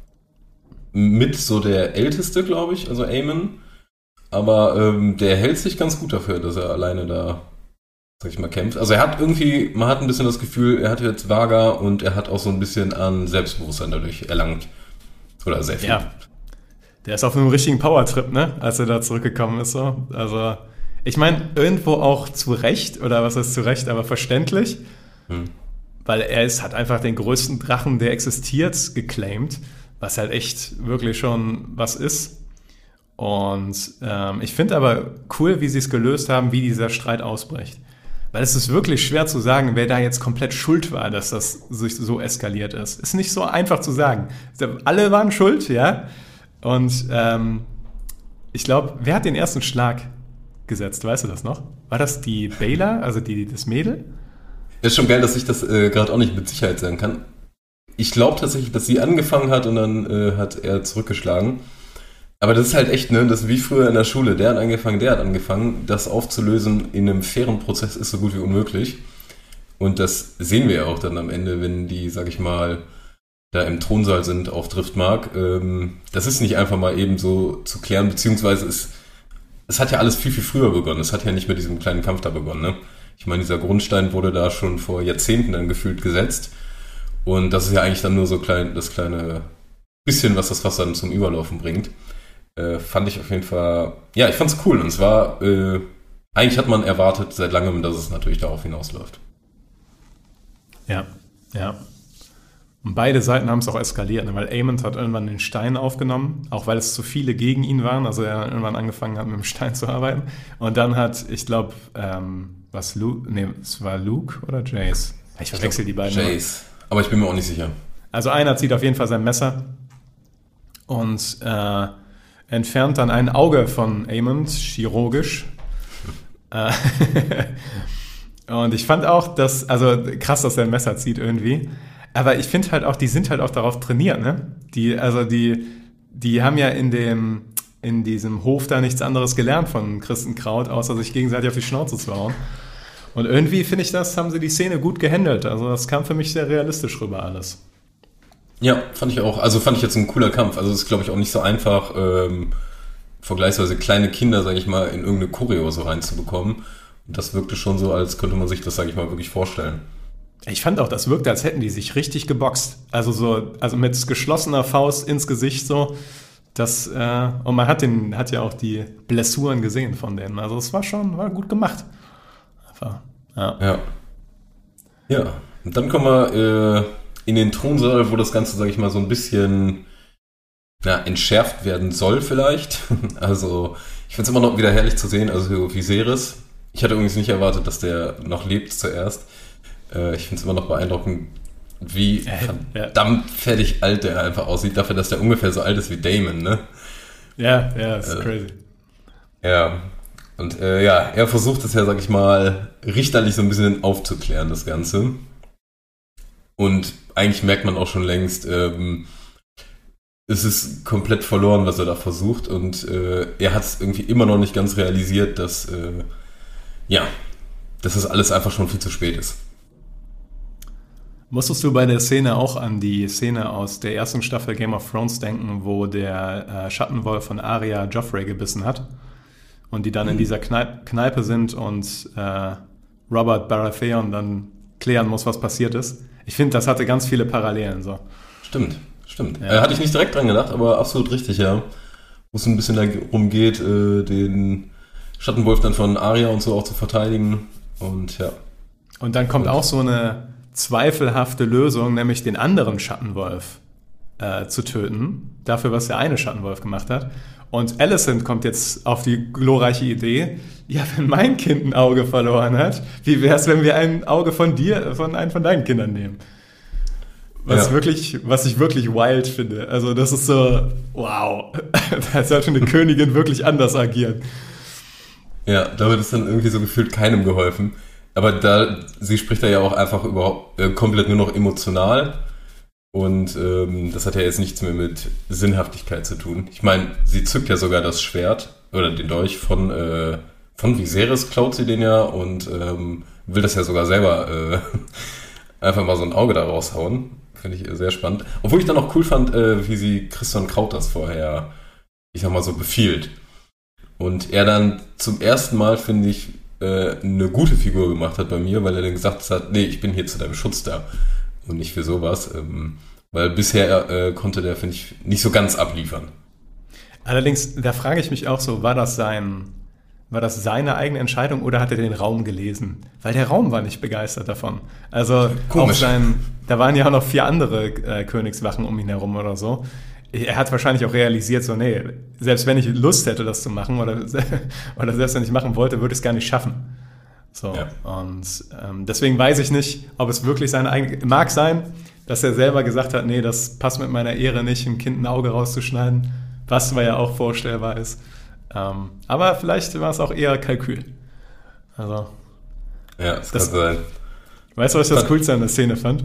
mit so der Älteste, glaube ich, also Eamon, aber ähm, der hält sich ganz gut dafür, dass er alleine da, sag ich mal, kämpft. Also er hat irgendwie, man hat ein bisschen das Gefühl, er hat jetzt Vaga und er hat auch so ein bisschen an Selbstbewusstsein dadurch erlangt. Oder sehr viel. Ja. Der ist auf einem richtigen Power-Trip, ne? Als er da zurückgekommen ist. So. Also, ich meine, irgendwo auch zu Recht, oder was ist zu Recht, aber verständlich. Hm. Weil er ist, hat einfach den größten Drachen, der existiert, geclaimed. Was halt echt wirklich schon was ist. Und ähm, ich finde aber cool, wie sie es gelöst haben, wie dieser Streit ausbricht. Weil es ist wirklich schwer zu sagen, wer da jetzt komplett schuld war, dass das sich so eskaliert ist. Ist nicht so einfach zu sagen. Alle waren schuld, ja. Und ähm, ich glaube, wer hat den ersten Schlag gesetzt? Weißt du das noch? War das die Baylor, also die, das Mädel? Ist schon geil, dass ich das äh, gerade auch nicht mit Sicherheit sagen kann. Ich glaube tatsächlich, dass sie angefangen hat und dann äh, hat er zurückgeschlagen. Aber das ist halt echt, ne, das ist wie früher in der Schule. Der hat angefangen, der hat angefangen. Das aufzulösen in einem fairen Prozess ist so gut wie unmöglich. Und das sehen wir ja auch dann am Ende, wenn die, sag ich mal, da im Thronsaal sind auf Driftmark. Ähm, das ist nicht einfach mal eben so zu klären, beziehungsweise es, es hat ja alles viel, viel früher begonnen. Es hat ja nicht mit diesem kleinen Kampf da begonnen, ne? Ich meine, dieser Grundstein wurde da schon vor Jahrzehnten dann gefühlt gesetzt. Und das ist ja eigentlich dann nur so klein, das kleine bisschen, was das Wasser dann zum Überlaufen bringt. Äh, fand ich auf jeden Fall, ja, ich fand's cool. Und es war, äh, eigentlich hat man erwartet seit langem, dass es natürlich darauf hinausläuft. Ja, ja. Und beide Seiten haben es auch eskaliert, ne? weil Amond hat irgendwann den Stein aufgenommen, auch weil es zu viele gegen ihn waren. Also er irgendwann angefangen hat, mit dem Stein zu arbeiten. Und dann hat, ich glaube, ähm, was Luke, nee, es war Luke oder Jace? Ich verwechsel die beiden. Jace. Aber ich bin mir auch nicht sicher. Also einer zieht auf jeden Fall sein Messer und äh, entfernt dann ein Auge von Amond chirurgisch. Äh, und ich fand auch, dass, also krass, dass er ein Messer zieht irgendwie. Aber ich finde halt auch, die sind halt auch darauf trainiert, ne? Die, also die, die haben ja in dem, in diesem Hof da nichts anderes gelernt von Christenkraut, außer sich gegenseitig auf die Schnauze zu hauen. Und irgendwie finde ich das, haben sie die Szene gut gehandelt. Also das kam für mich sehr realistisch rüber alles. Ja, fand ich auch. Also fand ich jetzt ein cooler Kampf. Also es ist, glaube ich, auch nicht so einfach, ähm, vergleichsweise kleine Kinder, sage ich mal, in irgendeine Choreo so reinzubekommen. Und das wirkte schon so, als könnte man sich das, sage ich mal, wirklich vorstellen. Ich fand auch, das wirkte, als hätten die sich richtig geboxt. Also so, also mit geschlossener Faust ins Gesicht so. Das, äh, und man hat, den, hat ja auch die Blessuren gesehen von denen. Also es war schon war gut gemacht. Einfach, ja. Ja. Ja. Und dann kommen wir äh, in den Thronsaal, wo das Ganze, sage ich mal, so ein bisschen na, entschärft werden soll vielleicht. Also ich finde es immer noch wieder herrlich zu sehen, also Viserys. Ich hatte übrigens nicht erwartet, dass der noch lebt zuerst. Äh, ich finde es immer noch beeindruckend, wie verdammt fertig alt der einfach aussieht, dafür, dass der ungefähr so alt ist wie Damon, ne? Ja, ja, ist Äh, crazy. Ja. Und äh, ja, er versucht es ja, sag ich mal, richterlich so ein bisschen aufzuklären, das Ganze. Und eigentlich merkt man auch schon längst, ähm, es ist komplett verloren, was er da versucht. Und äh, er hat es irgendwie immer noch nicht ganz realisiert, dass, äh, ja, dass das alles einfach schon viel zu spät ist. Musstest du bei der Szene auch an die Szene aus der ersten Staffel Game of Thrones denken, wo der äh, Schattenwolf von Arya Joffrey gebissen hat? Und die dann in dieser Kneip Kneipe sind und äh, Robert Baratheon dann klären muss, was passiert ist. Ich finde, das hatte ganz viele Parallelen. So. Stimmt, stimmt. Ja. Äh, hatte ich nicht direkt dran gedacht, aber absolut richtig, ja. Wo es ein bisschen darum geht, äh, den Schattenwolf dann von Arya und so auch zu verteidigen. Und ja. Und dann kommt auch so eine zweifelhafte Lösung, nämlich den anderen Schattenwolf äh, zu töten, dafür, was der eine Schattenwolf gemacht hat. Und Alicent kommt jetzt auf die glorreiche Idee, ja, wenn mein Kind ein Auge verloren hat, wie wäre es, wenn wir ein Auge von dir, von einem von deinen Kindern nehmen? Was, Ja. wirklich, was ich wirklich wild finde. Also das ist so, wow, da sollte eine Königin wirklich anders agieren. Ja, da wird es dann irgendwie so gefühlt keinem geholfen. Aber da, sie spricht da ja auch einfach überhaupt äh, komplett nur noch emotional. Und ähm, das hat ja jetzt nichts mehr mit Sinnhaftigkeit zu tun. Ich meine, sie zückt ja sogar das Schwert oder den Dolch von, äh, von Viserys, klaut sie den ja und ähm, will das ja sogar selber äh, einfach mal so ein Auge da raushauen. Finde ich sehr spannend. Obwohl ich dann auch cool fand, äh, wie sie Christian Kraut das vorher, ich sag mal so, befiehlt. Und er dann zum ersten Mal, finde ich, äh, eine gute Figur gemacht hat bei mir, weil er dann gesagt hat, nee, ich bin hier zu deinem Schutz da und nicht für sowas. Ähm, weil bisher äh, konnte der, finde ich, nicht so ganz abliefern. Allerdings, da frage ich mich auch so, war das sein, war das seine eigene Entscheidung oder hat er den Raum gelesen? Weil der Raum war nicht begeistert davon. Also auch Komisch. sein, da waren ja auch noch vier andere äh, Königswachen um ihn herum oder so. Er hat wahrscheinlich auch realisiert, so, nee, selbst wenn ich Lust hätte, das zu machen oder, oder selbst wenn ich machen wollte, würde ich es gar nicht schaffen. So, Ja. und ähm, deswegen weiß ich nicht, ob es wirklich seine eigene, mag sein, dass er selber gesagt hat, nee, das passt mit meiner Ehre nicht, ein Kind ein Auge rauszuschneiden, was aber ja auch vorstellbar ist. Ähm, aber vielleicht war es auch eher Kalkül. Also, Ja, das, Das- kann sein. weißt du, was ich das Coolste an der Szene fand?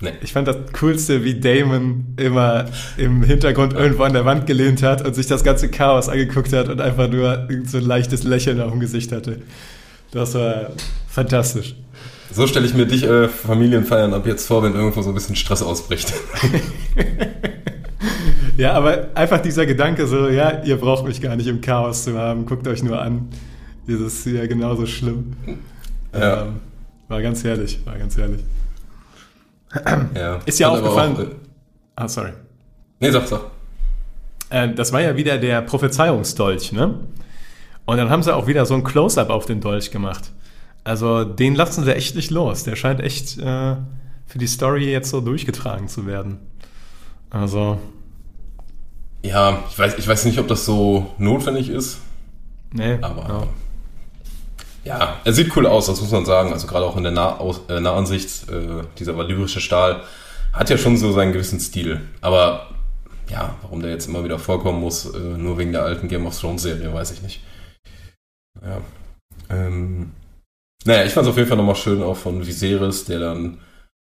Nee. Ich fand das Coolste, wie Damon immer im Hintergrund irgendwo an der Wand gelehnt hat und sich das ganze Chaos angeguckt hat und einfach nur so ein leichtes Lächeln auf dem Gesicht hatte. Das war fantastisch. So stelle ich mir dich äh, Familienfeiern ab jetzt vor, wenn irgendwo so ein bisschen Stress ausbricht. Ja, aber einfach dieser Gedanke so, ja, ihr braucht mich gar nicht im Chaos zu haben, guckt euch nur an. Das ist ja genauso schlimm. Ja. Ähm, war ganz herrlich, war ganz herrlich. ja. Ist ja aufgefallen- Auch, äh, Ah, sorry. nee, sag, sag. Äh, das war ja wieder der Prophezeiungsdolch, ne? Und dann haben sie auch wieder so ein Close-up auf den Dolch gemacht. Also den lassen sie echt nicht los. Der scheint echt äh, für die Story jetzt so durchgetragen zu werden. Also, Ja, ich weiß, ich weiß nicht, ob das so notwendig ist, nee. aber ja, er sieht cool aus, das muss man sagen. Also gerade auch in der Nahaus äh, Nahansicht, äh, dieser valyrische Stahl hat ja schon so seinen gewissen Stil. Aber ja, warum der jetzt immer wieder vorkommen muss, äh, nur wegen der alten Game of Thrones Serie, weiß ich nicht. Ja. Ähm, naja, ich fand es auf jeden Fall nochmal schön auch von Viserys, der dann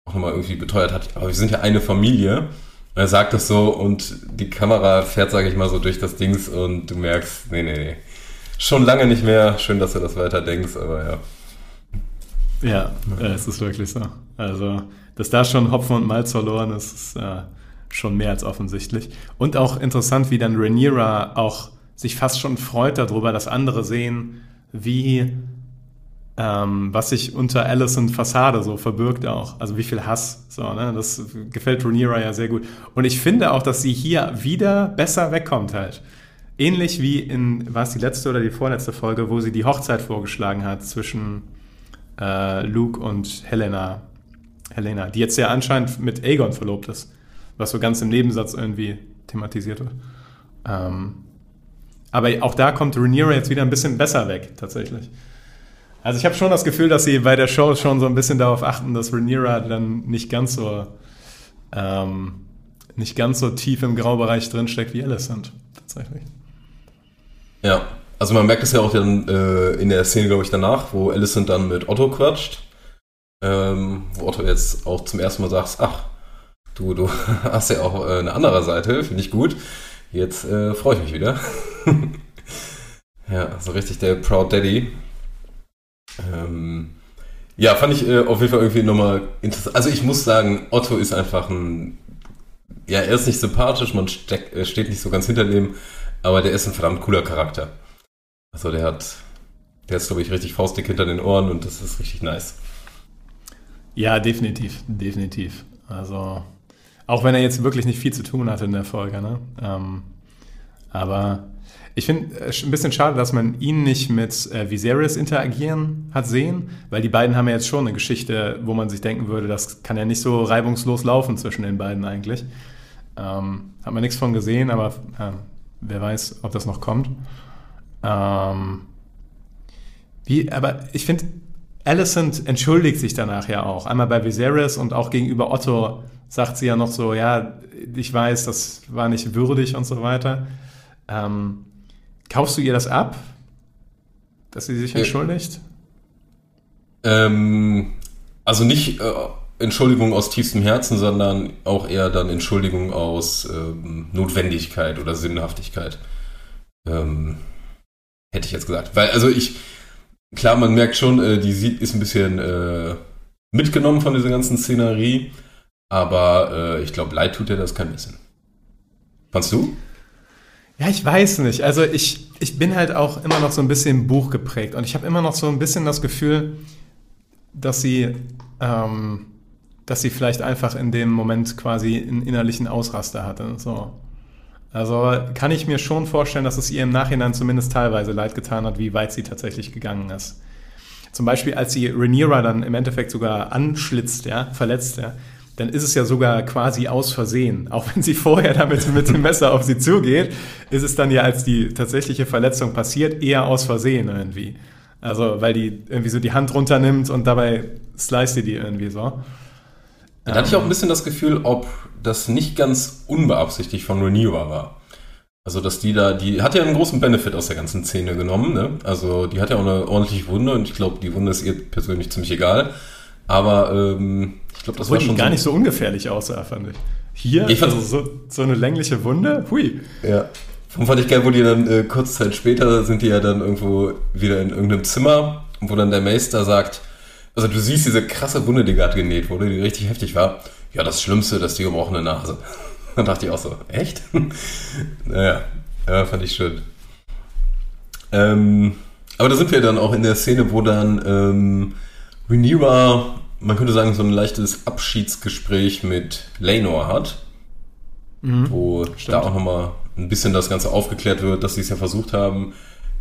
auch nochmal irgendwie beteuert hat, aber wir sind ja eine Familie. Er sagt das so und die Kamera fährt, sage ich mal, so durch das Dings und du merkst, nee, nee, nee. Schon lange nicht mehr. Schön, dass du das weiter denkst, aber ja. Ja, äh, es ist wirklich so. Also, dass da schon Hopfen und Malz verloren ist, ist äh, schon mehr als offensichtlich. Und auch interessant, wie dann Rhaenyra auch sich fast schon freut darüber, dass andere sehen, wie ähm, was sich unter Allison Fassade so verbirgt auch. Also wie viel Hass. So, ne? Das gefällt Rhaenyra ja sehr gut. Und ich finde auch, dass sie hier wieder besser wegkommt halt. Ähnlich wie in, war es die letzte oder die vorletzte Folge, wo sie die Hochzeit vorgeschlagen hat zwischen äh, Luke und Helena. Helena, die jetzt ja anscheinend mit Aegon verlobt ist. Was so ganz im Nebensatz irgendwie thematisiert wird. Ähm, aber auch da kommt Rhaenyra jetzt wieder ein bisschen besser weg, tatsächlich. Also ich habe schon das Gefühl, dass sie bei der Show schon so ein bisschen darauf achten, dass Rhaenyra dann nicht ganz so ähm, nicht ganz so tief im Graubereich drinsteckt wie Alicent, tatsächlich. Ja, also man merkt es ja auch dann äh, in der Szene, glaube ich, danach, wo Alicent dann mit Otto quatscht, ähm, wo Otto jetzt auch zum ersten Mal sagt, ach, du, du hast ja auch äh, eine andere Seite, finde ich gut. Jetzt äh, freue ich mich wieder. ja, so richtig der Proud Daddy. Ähm, ja, fand ich äh, auf jeden Fall irgendwie nochmal interessant. Also ich muss sagen, Otto ist einfach ein, ja, er ist nicht sympathisch, man steck, äh, steht nicht so ganz hinter dem, aber der ist ein verdammt cooler Charakter. Also der hat, der ist, glaube ich, richtig faustdick hinter den Ohren und das ist richtig nice. Ja, definitiv, definitiv. Also, auch wenn er jetzt wirklich nicht viel zu tun hatte in der Folge, ne? Ähm, aber ich finde es ein bisschen schade, dass man ihn nicht mit äh, Viserys interagieren hat sehen, weil die beiden haben ja jetzt schon eine Geschichte, wo man sich denken würde, das kann ja nicht so reibungslos laufen zwischen den beiden eigentlich. Ähm, hat man nichts von gesehen, aber äh, wer weiß, ob das noch kommt. Ähm, wie, aber ich finde, Alicent entschuldigt sich danach ja auch. Einmal bei Viserys und auch gegenüber Otto sagt sie ja noch so, ja, ich weiß, das war nicht würdig und so weiter. Ähm, Kaufst du ihr das ab, dass sie sich entschuldigt? Ähm, also nicht äh, Entschuldigung aus tiefstem Herzen, sondern auch eher dann Entschuldigung aus ähm, Notwendigkeit oder Sinnhaftigkeit. Ähm, hätte ich jetzt gesagt. Weil, also ich, klar, man merkt schon, äh, die sieht, ist ein bisschen äh, mitgenommen von dieser ganzen Szenerie, aber äh, ich glaube, leid tut ihr das kein bisschen. Fandst du? Ja, ich weiß nicht. Also ich, ich bin halt auch immer noch so ein bisschen Buch geprägt und ich habe immer noch so ein bisschen das Gefühl, dass sie, ähm, dass sie vielleicht einfach in dem Moment quasi einen innerlichen Ausraster hatte. So. Also kann ich mir schon vorstellen, dass es ihr im Nachhinein zumindest teilweise leid getan hat, wie weit sie tatsächlich gegangen ist. Zum Beispiel, als sie Rhaenyra dann im Endeffekt sogar anschlitzt, ja, verletzt, ja, dann ist es ja sogar quasi aus Versehen. Auch wenn sie vorher damit mit dem Messer auf sie zugeht, ist es dann ja, als die tatsächliche Verletzung passiert, eher aus Versehen irgendwie. Also, weil die irgendwie so die Hand runternimmt und dabei slice sie die irgendwie so. Da hatte ich auch ein bisschen das Gefühl, ob das nicht ganz unbeabsichtigt von Rhaenyra war. Also, dass die da, die hat ja einen großen Benefit aus der ganzen Szene genommen, ne? Also, die hat ja auch eine ordentliche Wunde und ich glaube, die Wunde ist ihr persönlich ziemlich egal. Aber ähm, glaube, das Obwohl war schon gar so nicht so ungefährlich aussah, fand ich. Hier, ich also so, so eine längliche Wunde, hui. Ja. Und fand ich geil, wo die dann äh, kurz Zeit später sind die ja dann irgendwo wieder in irgendeinem Zimmer, wo dann der Meister sagt, also du siehst diese krasse Wunde, die gerade genäht wurde, die richtig heftig war. Ja, das Schlimmste, das ist die gebrochene Nase. Dann dachte ich auch so, echt? naja, ja, fand ich schön. Ähm, aber da sind wir dann auch in der Szene, wo dann ähm, Rhaenyra, man könnte sagen, so ein leichtes Abschiedsgespräch mit Lenor hat, mhm, wo stimmt. da auch nochmal ein bisschen das Ganze aufgeklärt wird, dass sie es ja versucht haben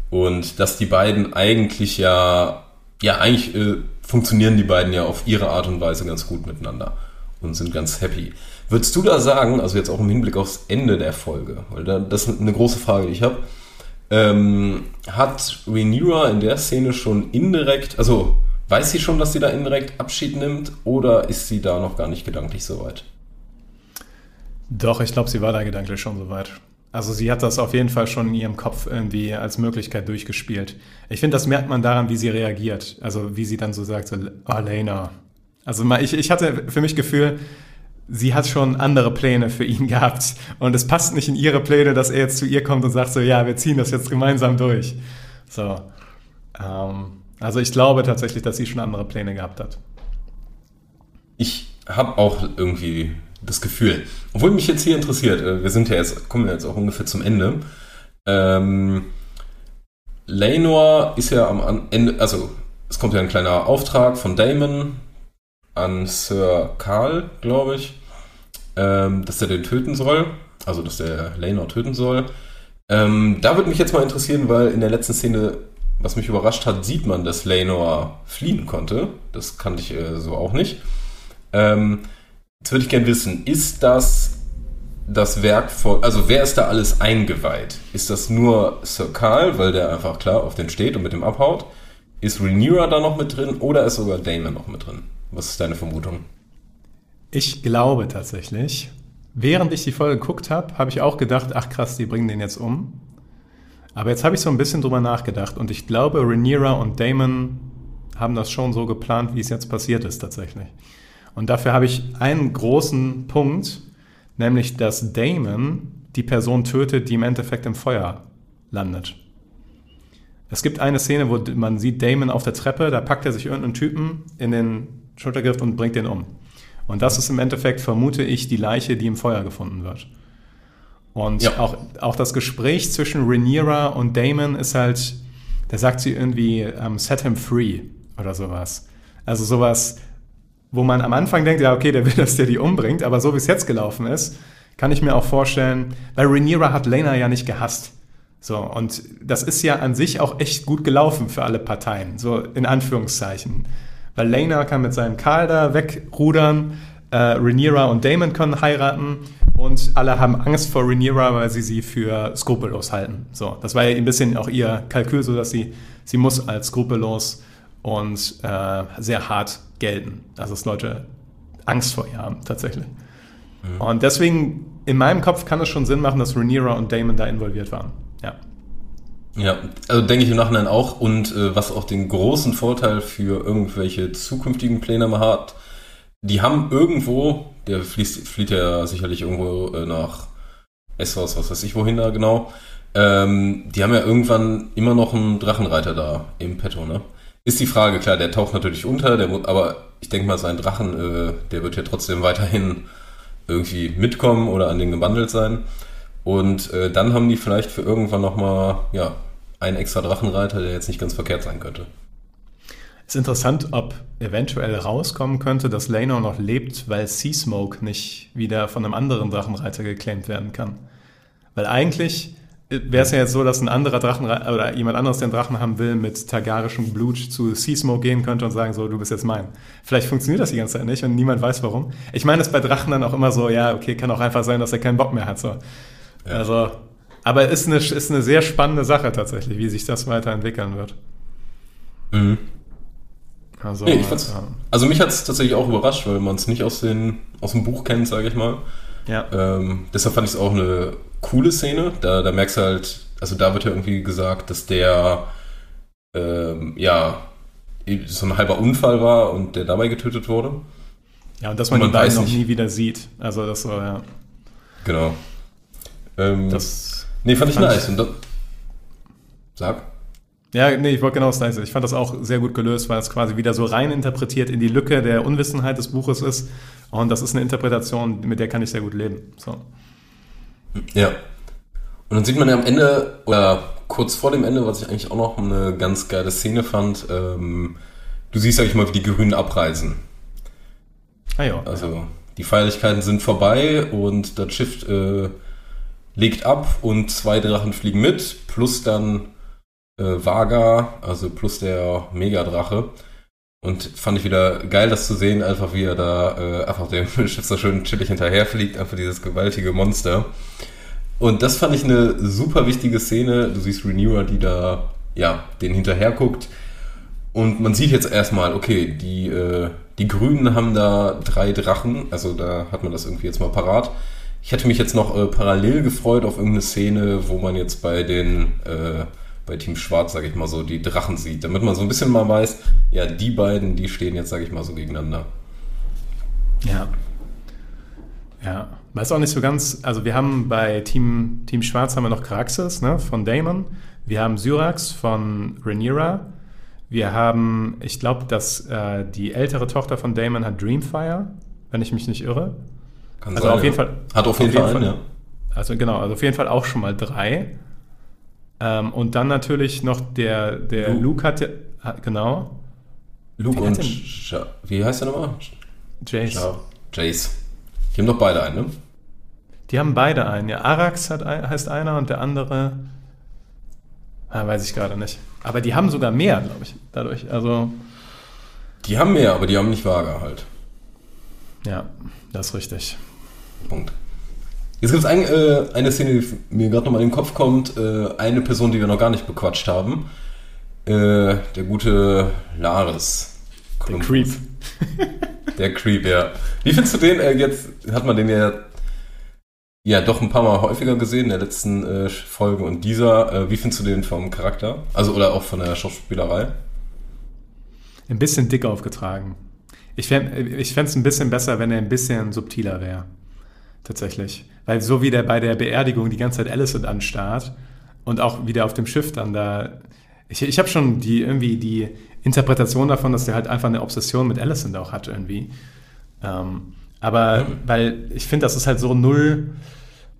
und dass die beiden eigentlich ja, ja, eigentlich äh, funktionieren die beiden ja auf ihre Art und Weise ganz gut miteinander und sind ganz happy. Würdest du da sagen, also jetzt auch im Hinblick aufs Ende der Folge, weil da, das ist eine große Frage, die ich habe, ähm, hat Rhaenyra in der Szene schon indirekt, also Weiß sie schon, dass sie da indirekt Abschied nimmt oder ist sie da noch gar nicht gedanklich so weit? Doch, ich glaube, sie war da gedanklich schon so weit. Also sie hat das auf jeden Fall schon in ihrem Kopf irgendwie als Möglichkeit durchgespielt. Ich finde, das merkt man daran, wie sie reagiert. Also wie sie dann so sagt, so, oh, Lena. Also ich, ich hatte für mich Gefühl, sie hat schon andere Pläne für ihn gehabt. Und es passt nicht in ihre Pläne, dass er jetzt zu ihr kommt und sagt so, ja, wir ziehen das jetzt gemeinsam durch. So. Ähm, also ich glaube tatsächlich, dass sie schon andere Pläne gehabt hat. Ich habe auch irgendwie das Gefühl, obwohl mich jetzt hier interessiert, äh, wir sind ja jetzt, kommen wir jetzt auch ungefähr zum Ende. Ähm, Lenor ist ja am Ende, also es kommt ja ein kleiner Auftrag von Damon an Sir Karl, glaube ich, ähm, dass er den töten soll. Also, dass der Lanor töten soll. Ähm, da würde mich jetzt mal interessieren, weil in der letzten Szene, was mich überrascht hat, sieht man, dass Lanor fliehen konnte. Das kannte ich äh, so auch nicht. Ähm, jetzt würde ich gerne wissen, ist das das Werk von, also wer ist da alles eingeweiht? Ist das nur Sir Karl, weil der einfach klar auf den steht und mit dem abhaut? Ist Rhaenyra da noch mit drin oder ist sogar Damon noch mit drin? Was ist deine Vermutung? Ich glaube tatsächlich, während ich die Folge geguckt habe, habe ich auch gedacht, ach krass, die bringen den jetzt um. Aber jetzt habe ich so ein bisschen drüber nachgedacht und ich glaube, Rhaenyra und Damon haben das schon so geplant, wie es jetzt passiert ist tatsächlich. Und dafür habe ich einen großen Punkt, nämlich dass Damon die Person tötet, die im Endeffekt im Feuer landet. Es gibt eine Szene, wo man sieht Damon auf der Treppe, da packt er sich irgendeinen Typen in den Schultergriff und bringt den um. Und das ist im Endeffekt, vermute ich, die Leiche, die im Feuer gefunden wird. Und ja. auch, auch das Gespräch zwischen Rhaenyra und Damon ist halt, da sagt sie irgendwie, ähm, set him free oder sowas. Also sowas, wo man am Anfang denkt, ja, okay, der will, dass der die umbringt, aber so wie es jetzt gelaufen ist, kann ich mir auch vorstellen, weil Rhaenyra hat Lena ja nicht gehasst. So, und das ist ja an sich auch echt gut gelaufen für alle Parteien, so in Anführungszeichen. Weil Lena kann mit seinem Karl da wegrudern, äh, Rhaenyra und Damon können heiraten und alle haben Angst vor Rhaenyra, weil sie sie für skrupellos halten. So, das war ja ein bisschen auch ihr Kalkül, so dass sie, sie muss als skrupellos und äh, sehr hart gelten. Also dass Leute Angst vor ihr haben, tatsächlich. Mhm. Und deswegen, in meinem Kopf kann es schon Sinn machen, dass Rhaenyra und Damon da involviert waren. Ja. Ja, also denke ich im Nachhinein auch. Und äh, was auch den großen Vorteil für irgendwelche zukünftigen Pläne mal hat, die haben irgendwo, der fließt, flieht ja sicherlich irgendwo äh, nach Essos, was weiß ich wohin da genau, ähm, die haben ja irgendwann immer noch einen Drachenreiter da im Petto, ne? Ist die Frage, klar, der taucht natürlich unter, der, aber ich denke mal, sein Drachen, äh, der wird ja trotzdem weiterhin irgendwie mitkommen oder an den gewandelt sein. Und äh, dann haben die vielleicht für irgendwann nochmal, ja, einen extra Drachenreiter, der jetzt nicht ganz verkehrt sein könnte. Ist interessant, ob eventuell rauskommen könnte, dass Lano noch lebt, weil Seasmoke nicht wieder von einem anderen Drachenreiter geclaimt werden kann. Weil eigentlich wäre es ja jetzt so, dass ein anderer Drachen oder jemand anderes, der einen Drachen haben will, mit targarischem Blut zu Seasmoke gehen könnte und sagen so, du bist jetzt mein. Vielleicht funktioniert das die ganze Zeit nicht und niemand weiß warum. Ich meine, es bei Drachen dann auch immer so, ja, okay, kann auch einfach sein, dass er keinen Bock mehr hat. So. Ja. Also, aber ist eine, ist eine sehr spannende Sache tatsächlich, wie sich das weiterentwickeln wird. Mhm. Also, nee, ja. also mich hat es tatsächlich auch überrascht, weil man es nicht aus, den, aus dem Buch kennt, sage ich mal. Ja. Ähm, deshalb fand ich es auch eine coole Szene. Da, da merkst du halt, also da wird ja irgendwie gesagt, dass der ähm, ja so ein halber Unfall war und der dabei getötet wurde. Ja, und dass man, und man die beiden noch nie wieder sieht. Also das war ja. Genau. Ähm, das nee, fand ich fand nice. Ich, und das, sag. Ja, nee, ich wollte genau das gleiche. Ich fand das auch sehr gut gelöst, weil es quasi wieder so rein interpretiert in die Lücke der Unwissenheit des Buches ist. Und das ist eine Interpretation, mit der kann ich sehr gut leben. So. Ja. Und dann sieht man ja am Ende, oder kurz vor dem Ende, was ich eigentlich auch noch eine ganz geile Szene fand, ähm, du siehst, sag ich mal, wie die Grünen abreisen. Ah ja. Also, die Feierlichkeiten sind vorbei und das Schiff äh, legt ab und zwei Drachen fliegen mit, plus dann äh, Vaga, also plus der Megadrache. Und fand ich wieder geil, das zu sehen, einfach wie er da äh, einfach dem Schiff so schön chillig hinterherfliegt, einfach dieses gewaltige Monster. Und das fand ich eine super wichtige Szene. Du siehst Renewer, die da, ja, den hinterher guckt. Und man sieht jetzt erstmal, okay, die, äh, die Grünen haben da drei Drachen, also da hat man das irgendwie jetzt mal parat. Ich hätte mich jetzt noch äh, parallel gefreut auf irgendeine Szene, wo man jetzt bei den äh, bei Team Schwarz, sage ich mal so, die Drachen sieht, damit man so ein bisschen mal weiß, ja, die beiden, die stehen jetzt, sage ich mal so, gegeneinander. Ja. Ja, weiß auch nicht so ganz, also wir haben bei Team, Team Schwarz haben wir noch Caraxes ne, von Damon, wir haben Syrax von Rhaenyra, wir haben, ich glaube, dass äh, die ältere Tochter von Damon hat Dreamfire, wenn ich mich nicht irre. Kann also sein, auf jeden ja. Fall. Hat auf jeden, auf jeden Fall, Fall, ja. Also genau, also auf jeden Fall auch schon mal ähm, und dann natürlich noch der, der Luke, Luke hat ja, genau. Luke Wer und ja, wie heißt der nochmal? Jace. Ja, Jace. Die haben doch beide einen, ne? Die haben beide einen. Ja, Arax hat heißt einer und der andere. Ah, weiß ich gerade nicht. Aber die haben sogar mehr, glaube ich, dadurch. Also, Die haben mehr, aber die haben nicht Vaga halt. ja, das ist richtig. Punkt. Jetzt gibt es ein, äh, eine Szene, die mir gerade nochmal in den Kopf kommt. Äh, eine Person, die wir noch gar nicht bequatscht haben. Äh, der gute Laris. Der. Creep. Der Creep, ja. Wie findest du den? Äh, jetzt hat man den ja, ja doch ein paar Mal häufiger gesehen in der letzten äh, Folge und dieser. Äh, wie findest du den vom Charakter? Also oder auch von der Schauspielerei? Ein bisschen dick aufgetragen. Ich fände ich fände es ein bisschen besser, wenn er ein bisschen subtiler wäre. Tatsächlich. Weil so wie der bei der Beerdigung die ganze Zeit Alicent anstarrt und auch wieder auf dem Schiff dann da. Ich, ich habe schon die irgendwie die Interpretation davon, dass der halt einfach eine Obsession mit Alicent auch hat irgendwie. Ähm, aber weil ich finde, das ist halt so null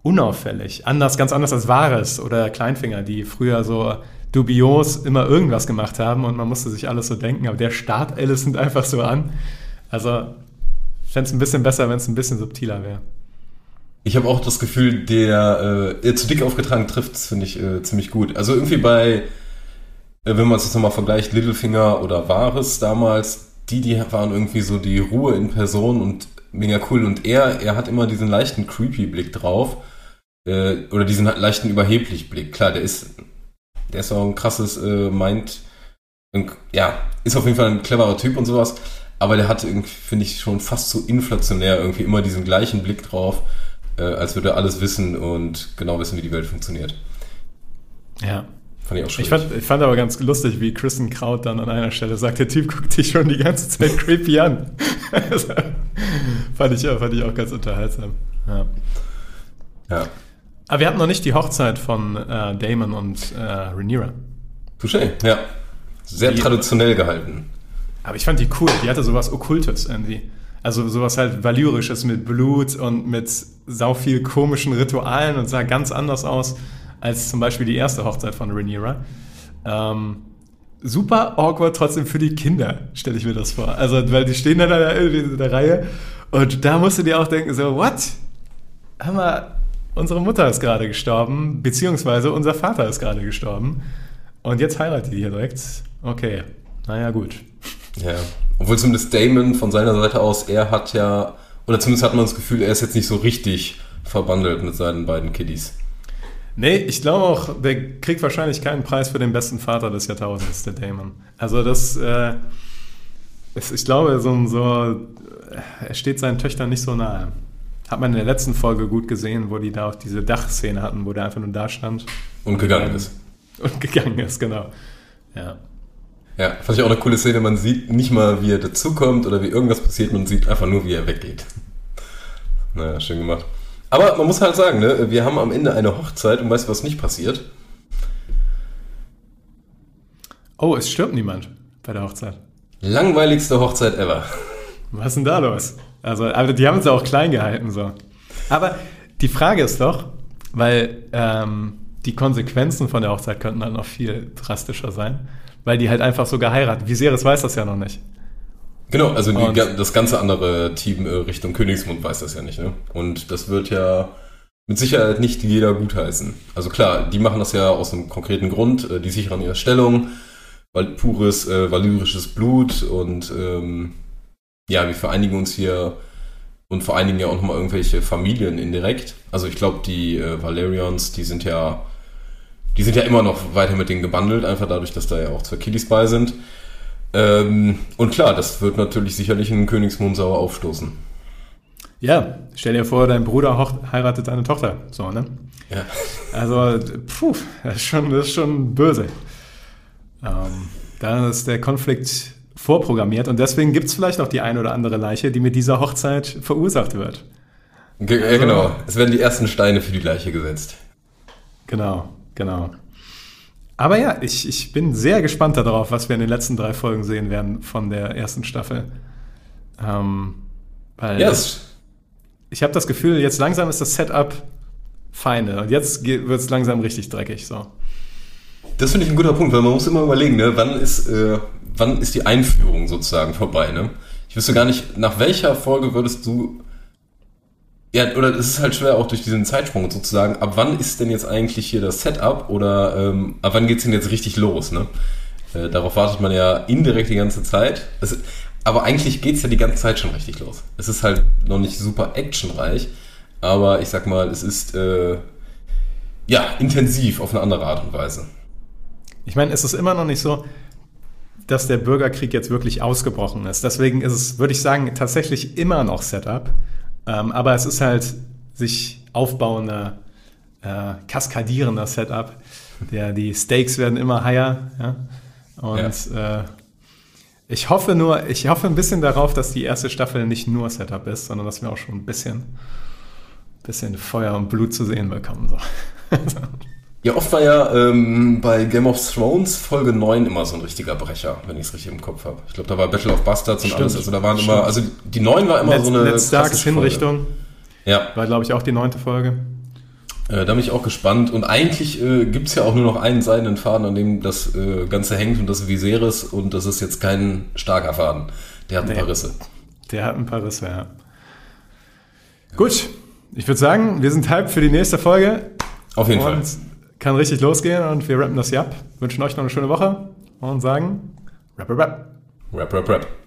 unauffällig. Anders, ganz anders als Wahres oder Kleinfinger, die früher so dubios immer irgendwas gemacht haben und man musste sich alles so denken, aber der starrt Alicent einfach so an. Also, ich fände es ein bisschen besser, wenn es ein bisschen subtiler wäre. Ich habe auch das Gefühl, der äh, zu dick aufgetragen trifft, finde ich äh, ziemlich gut. Also irgendwie bei, äh, wenn man es jetzt nochmal vergleicht, Littlefinger oder Varys damals, die, die waren irgendwie so die Ruhe in Person und mega cool. Und er, er hat immer diesen leichten creepy Blick drauf. Äh, oder diesen leichten überheblich Blick. Klar, der ist, der ist auch ein krasses äh, Mind. ein- Ja, ist auf jeden Fall ein cleverer Typ und sowas. Aber der hat irgendwie, finde ich, schon fast so inflationär irgendwie immer diesen gleichen Blick drauf äh, als würde er alles wissen und genau wissen, wie die Welt funktioniert. Ja. Fand ich auch schön. Ich fand, ich fand aber ganz lustig, wie Kristen Kraut dann an einer Stelle sagt, der Typ guckt dich schon die ganze Zeit creepy an. Fand, ich, fand ich auch ganz unterhaltsam. Ja. ja. Aber wir hatten noch nicht die Hochzeit von äh, Damon und äh, Rhaenyra. Touché, ja. Sehr Die- traditionell gehalten. Aber ich fand die cool. Die hatte sowas Okkultes irgendwie. Also sowas halt Valyrisches mit Blut und mit sau viel komischen Ritualen und sah ganz anders aus als zum Beispiel die erste Hochzeit von Rhaenyra. Ähm, super awkward trotzdem für die Kinder, stelle ich mir das vor. Also, weil die stehen dann in der Reihe und da musst du dir auch denken, so, what? Hör mal, unsere Mutter ist gerade gestorben, beziehungsweise unser Vater ist gerade gestorben und jetzt heiratet die hier direkt. Okay, naja, gut. Ja. Obwohl zumindest Damon von seiner Seite aus, er hat ja, oder zumindest hat man das Gefühl, er ist jetzt nicht so richtig verbandelt mit seinen beiden Kiddies. Nee, ich glaube auch, der kriegt wahrscheinlich keinen Preis für den besten Vater des Jahrtausends, der Damon. Also das, äh, ist, ich glaube, so, so, äh, er steht seinen Töchtern nicht so nahe. Hat man in der letzten Folge gut gesehen, wo die da auch diese Dachszene hatten, wo der einfach nur da stand Und gegangen ist. und gegangen ist, genau. Ja. Ja, fand ich auch eine coole Szene. Man sieht nicht mal, wie er dazukommt oder wie irgendwas passiert, man sieht einfach nur, wie er weggeht. Naja, schön gemacht. Aber man muss halt sagen, ne, wir haben am Ende eine Hochzeit und weißt du, was nicht passiert? Oh, es stirbt niemand bei der Hochzeit. Langweiligste Hochzeit ever. Was ist denn da los? Also, aber die haben es ja auch klein gehalten, so. Aber die Frage ist doch, weil ähm, die Konsequenzen von der Hochzeit könnten halt noch viel drastischer sein, weil die halt einfach so geheiratet. Viserys weiß das ja noch nicht. Genau, also die, das ganze andere Team äh, Richtung Königsmund weiß das ja nicht, ne? Und das wird ja mit Sicherheit nicht jeder gutheißen. Also klar, die machen das ja aus einem konkreten Grund, äh, die sichern ihre Stellung, weil pures äh, valyrisches Blut und ähm, ja, wir vereinigen uns hier und vereinigen ja auch nochmal irgendwelche Familien indirekt. Also ich glaube, die äh, Valerians, die sind ja die sind ja immer noch weiter mit denen gebundelt, einfach dadurch, dass da ja auch zwei Kiddies bei sind. Ähm, und klar, das wird natürlich sicherlich einen Königsmund sauer aufstoßen. Ja, stell dir vor, dein Bruder heiratet deine Tochter. So, ne? Ja. Also, puh, das ist schon, das ist schon böse. Ähm, da ist der Konflikt vorprogrammiert und deswegen gibt es vielleicht auch die ein oder andere Leiche, die mit dieser Hochzeit verursacht wird. Ge ja, genau. Es werden die ersten Steine für die Leiche gesetzt. Genau, genau. Aber ja, ich, ich bin sehr gespannt darauf, was wir in den letzten drei Folgen sehen werden von der ersten Staffel. Ähm, weil Ja, es, ich habe das Gefühl, jetzt langsam ist das Setup feine und jetzt wird es langsam richtig dreckig. So. das finde ich ein guter Punkt, weil man muss immer überlegen, ne, wann ist, äh, wann ist die Einführung sozusagen vorbei, ne? Ich wüsste gar nicht, nach welcher Folge würdest du ja, oder es ist halt schwer auch durch diesen Zeitsprung sozusagen. Ab wann ist denn jetzt eigentlich hier das Setup oder ähm, ab wann geht's denn jetzt richtig los? Ne? Äh, darauf wartet man ja indirekt die ganze Zeit. Es, aber eigentlich geht's ja die ganze Zeit schon richtig los. Es ist halt noch nicht super actionreich, aber ich sag mal, es ist äh, ja intensiv auf eine andere Art und Weise. Ich meine, es ist immer noch nicht so, dass der Bürgerkrieg jetzt wirklich ausgebrochen ist. Deswegen ist es, würde ich sagen, tatsächlich immer noch Setup. Ähm, aber es ist halt sich aufbauender, äh, kaskadierender Setup. Der, die Stakes werden immer higher. Ja? Und ja. Äh, ich hoffe nur, ich hoffe ein bisschen darauf, dass die erste Staffel nicht nur Setup ist, sondern dass wir auch schon ein bisschen, bisschen Feuer und Blut zu sehen bekommen. So. Ja, oft war ja ähm, bei Game of Thrones Folge 9 immer so ein richtiger Brecher, wenn ich es richtig im Kopf habe. Ich glaube, da war Battle of Bastards und Stimmt. alles. Also da waren Stimmt. immer, also die 9 war immer Let's, so eine. Ned Starks Hinrichtung. Ja. War, glaube ich, auch die neunte Folge. Äh, da bin ich auch gespannt. Und eigentlich äh, gibt es ja auch nur noch einen seidenen Faden, an dem das äh, Ganze hängt und das ist Viserys und das ist jetzt kein starker Faden. Der hat ein nee. paar Risse. Der hat ein paar Risse, ja. Gut, ich würde sagen, wir sind hyped für die nächste Folge. Auf jeden und Fall kann richtig losgehen und wir rappen das hier ab. Wünschen euch noch eine schöne Woche und sagen Rap, Rap, Rap. Rap, Rap, Rap.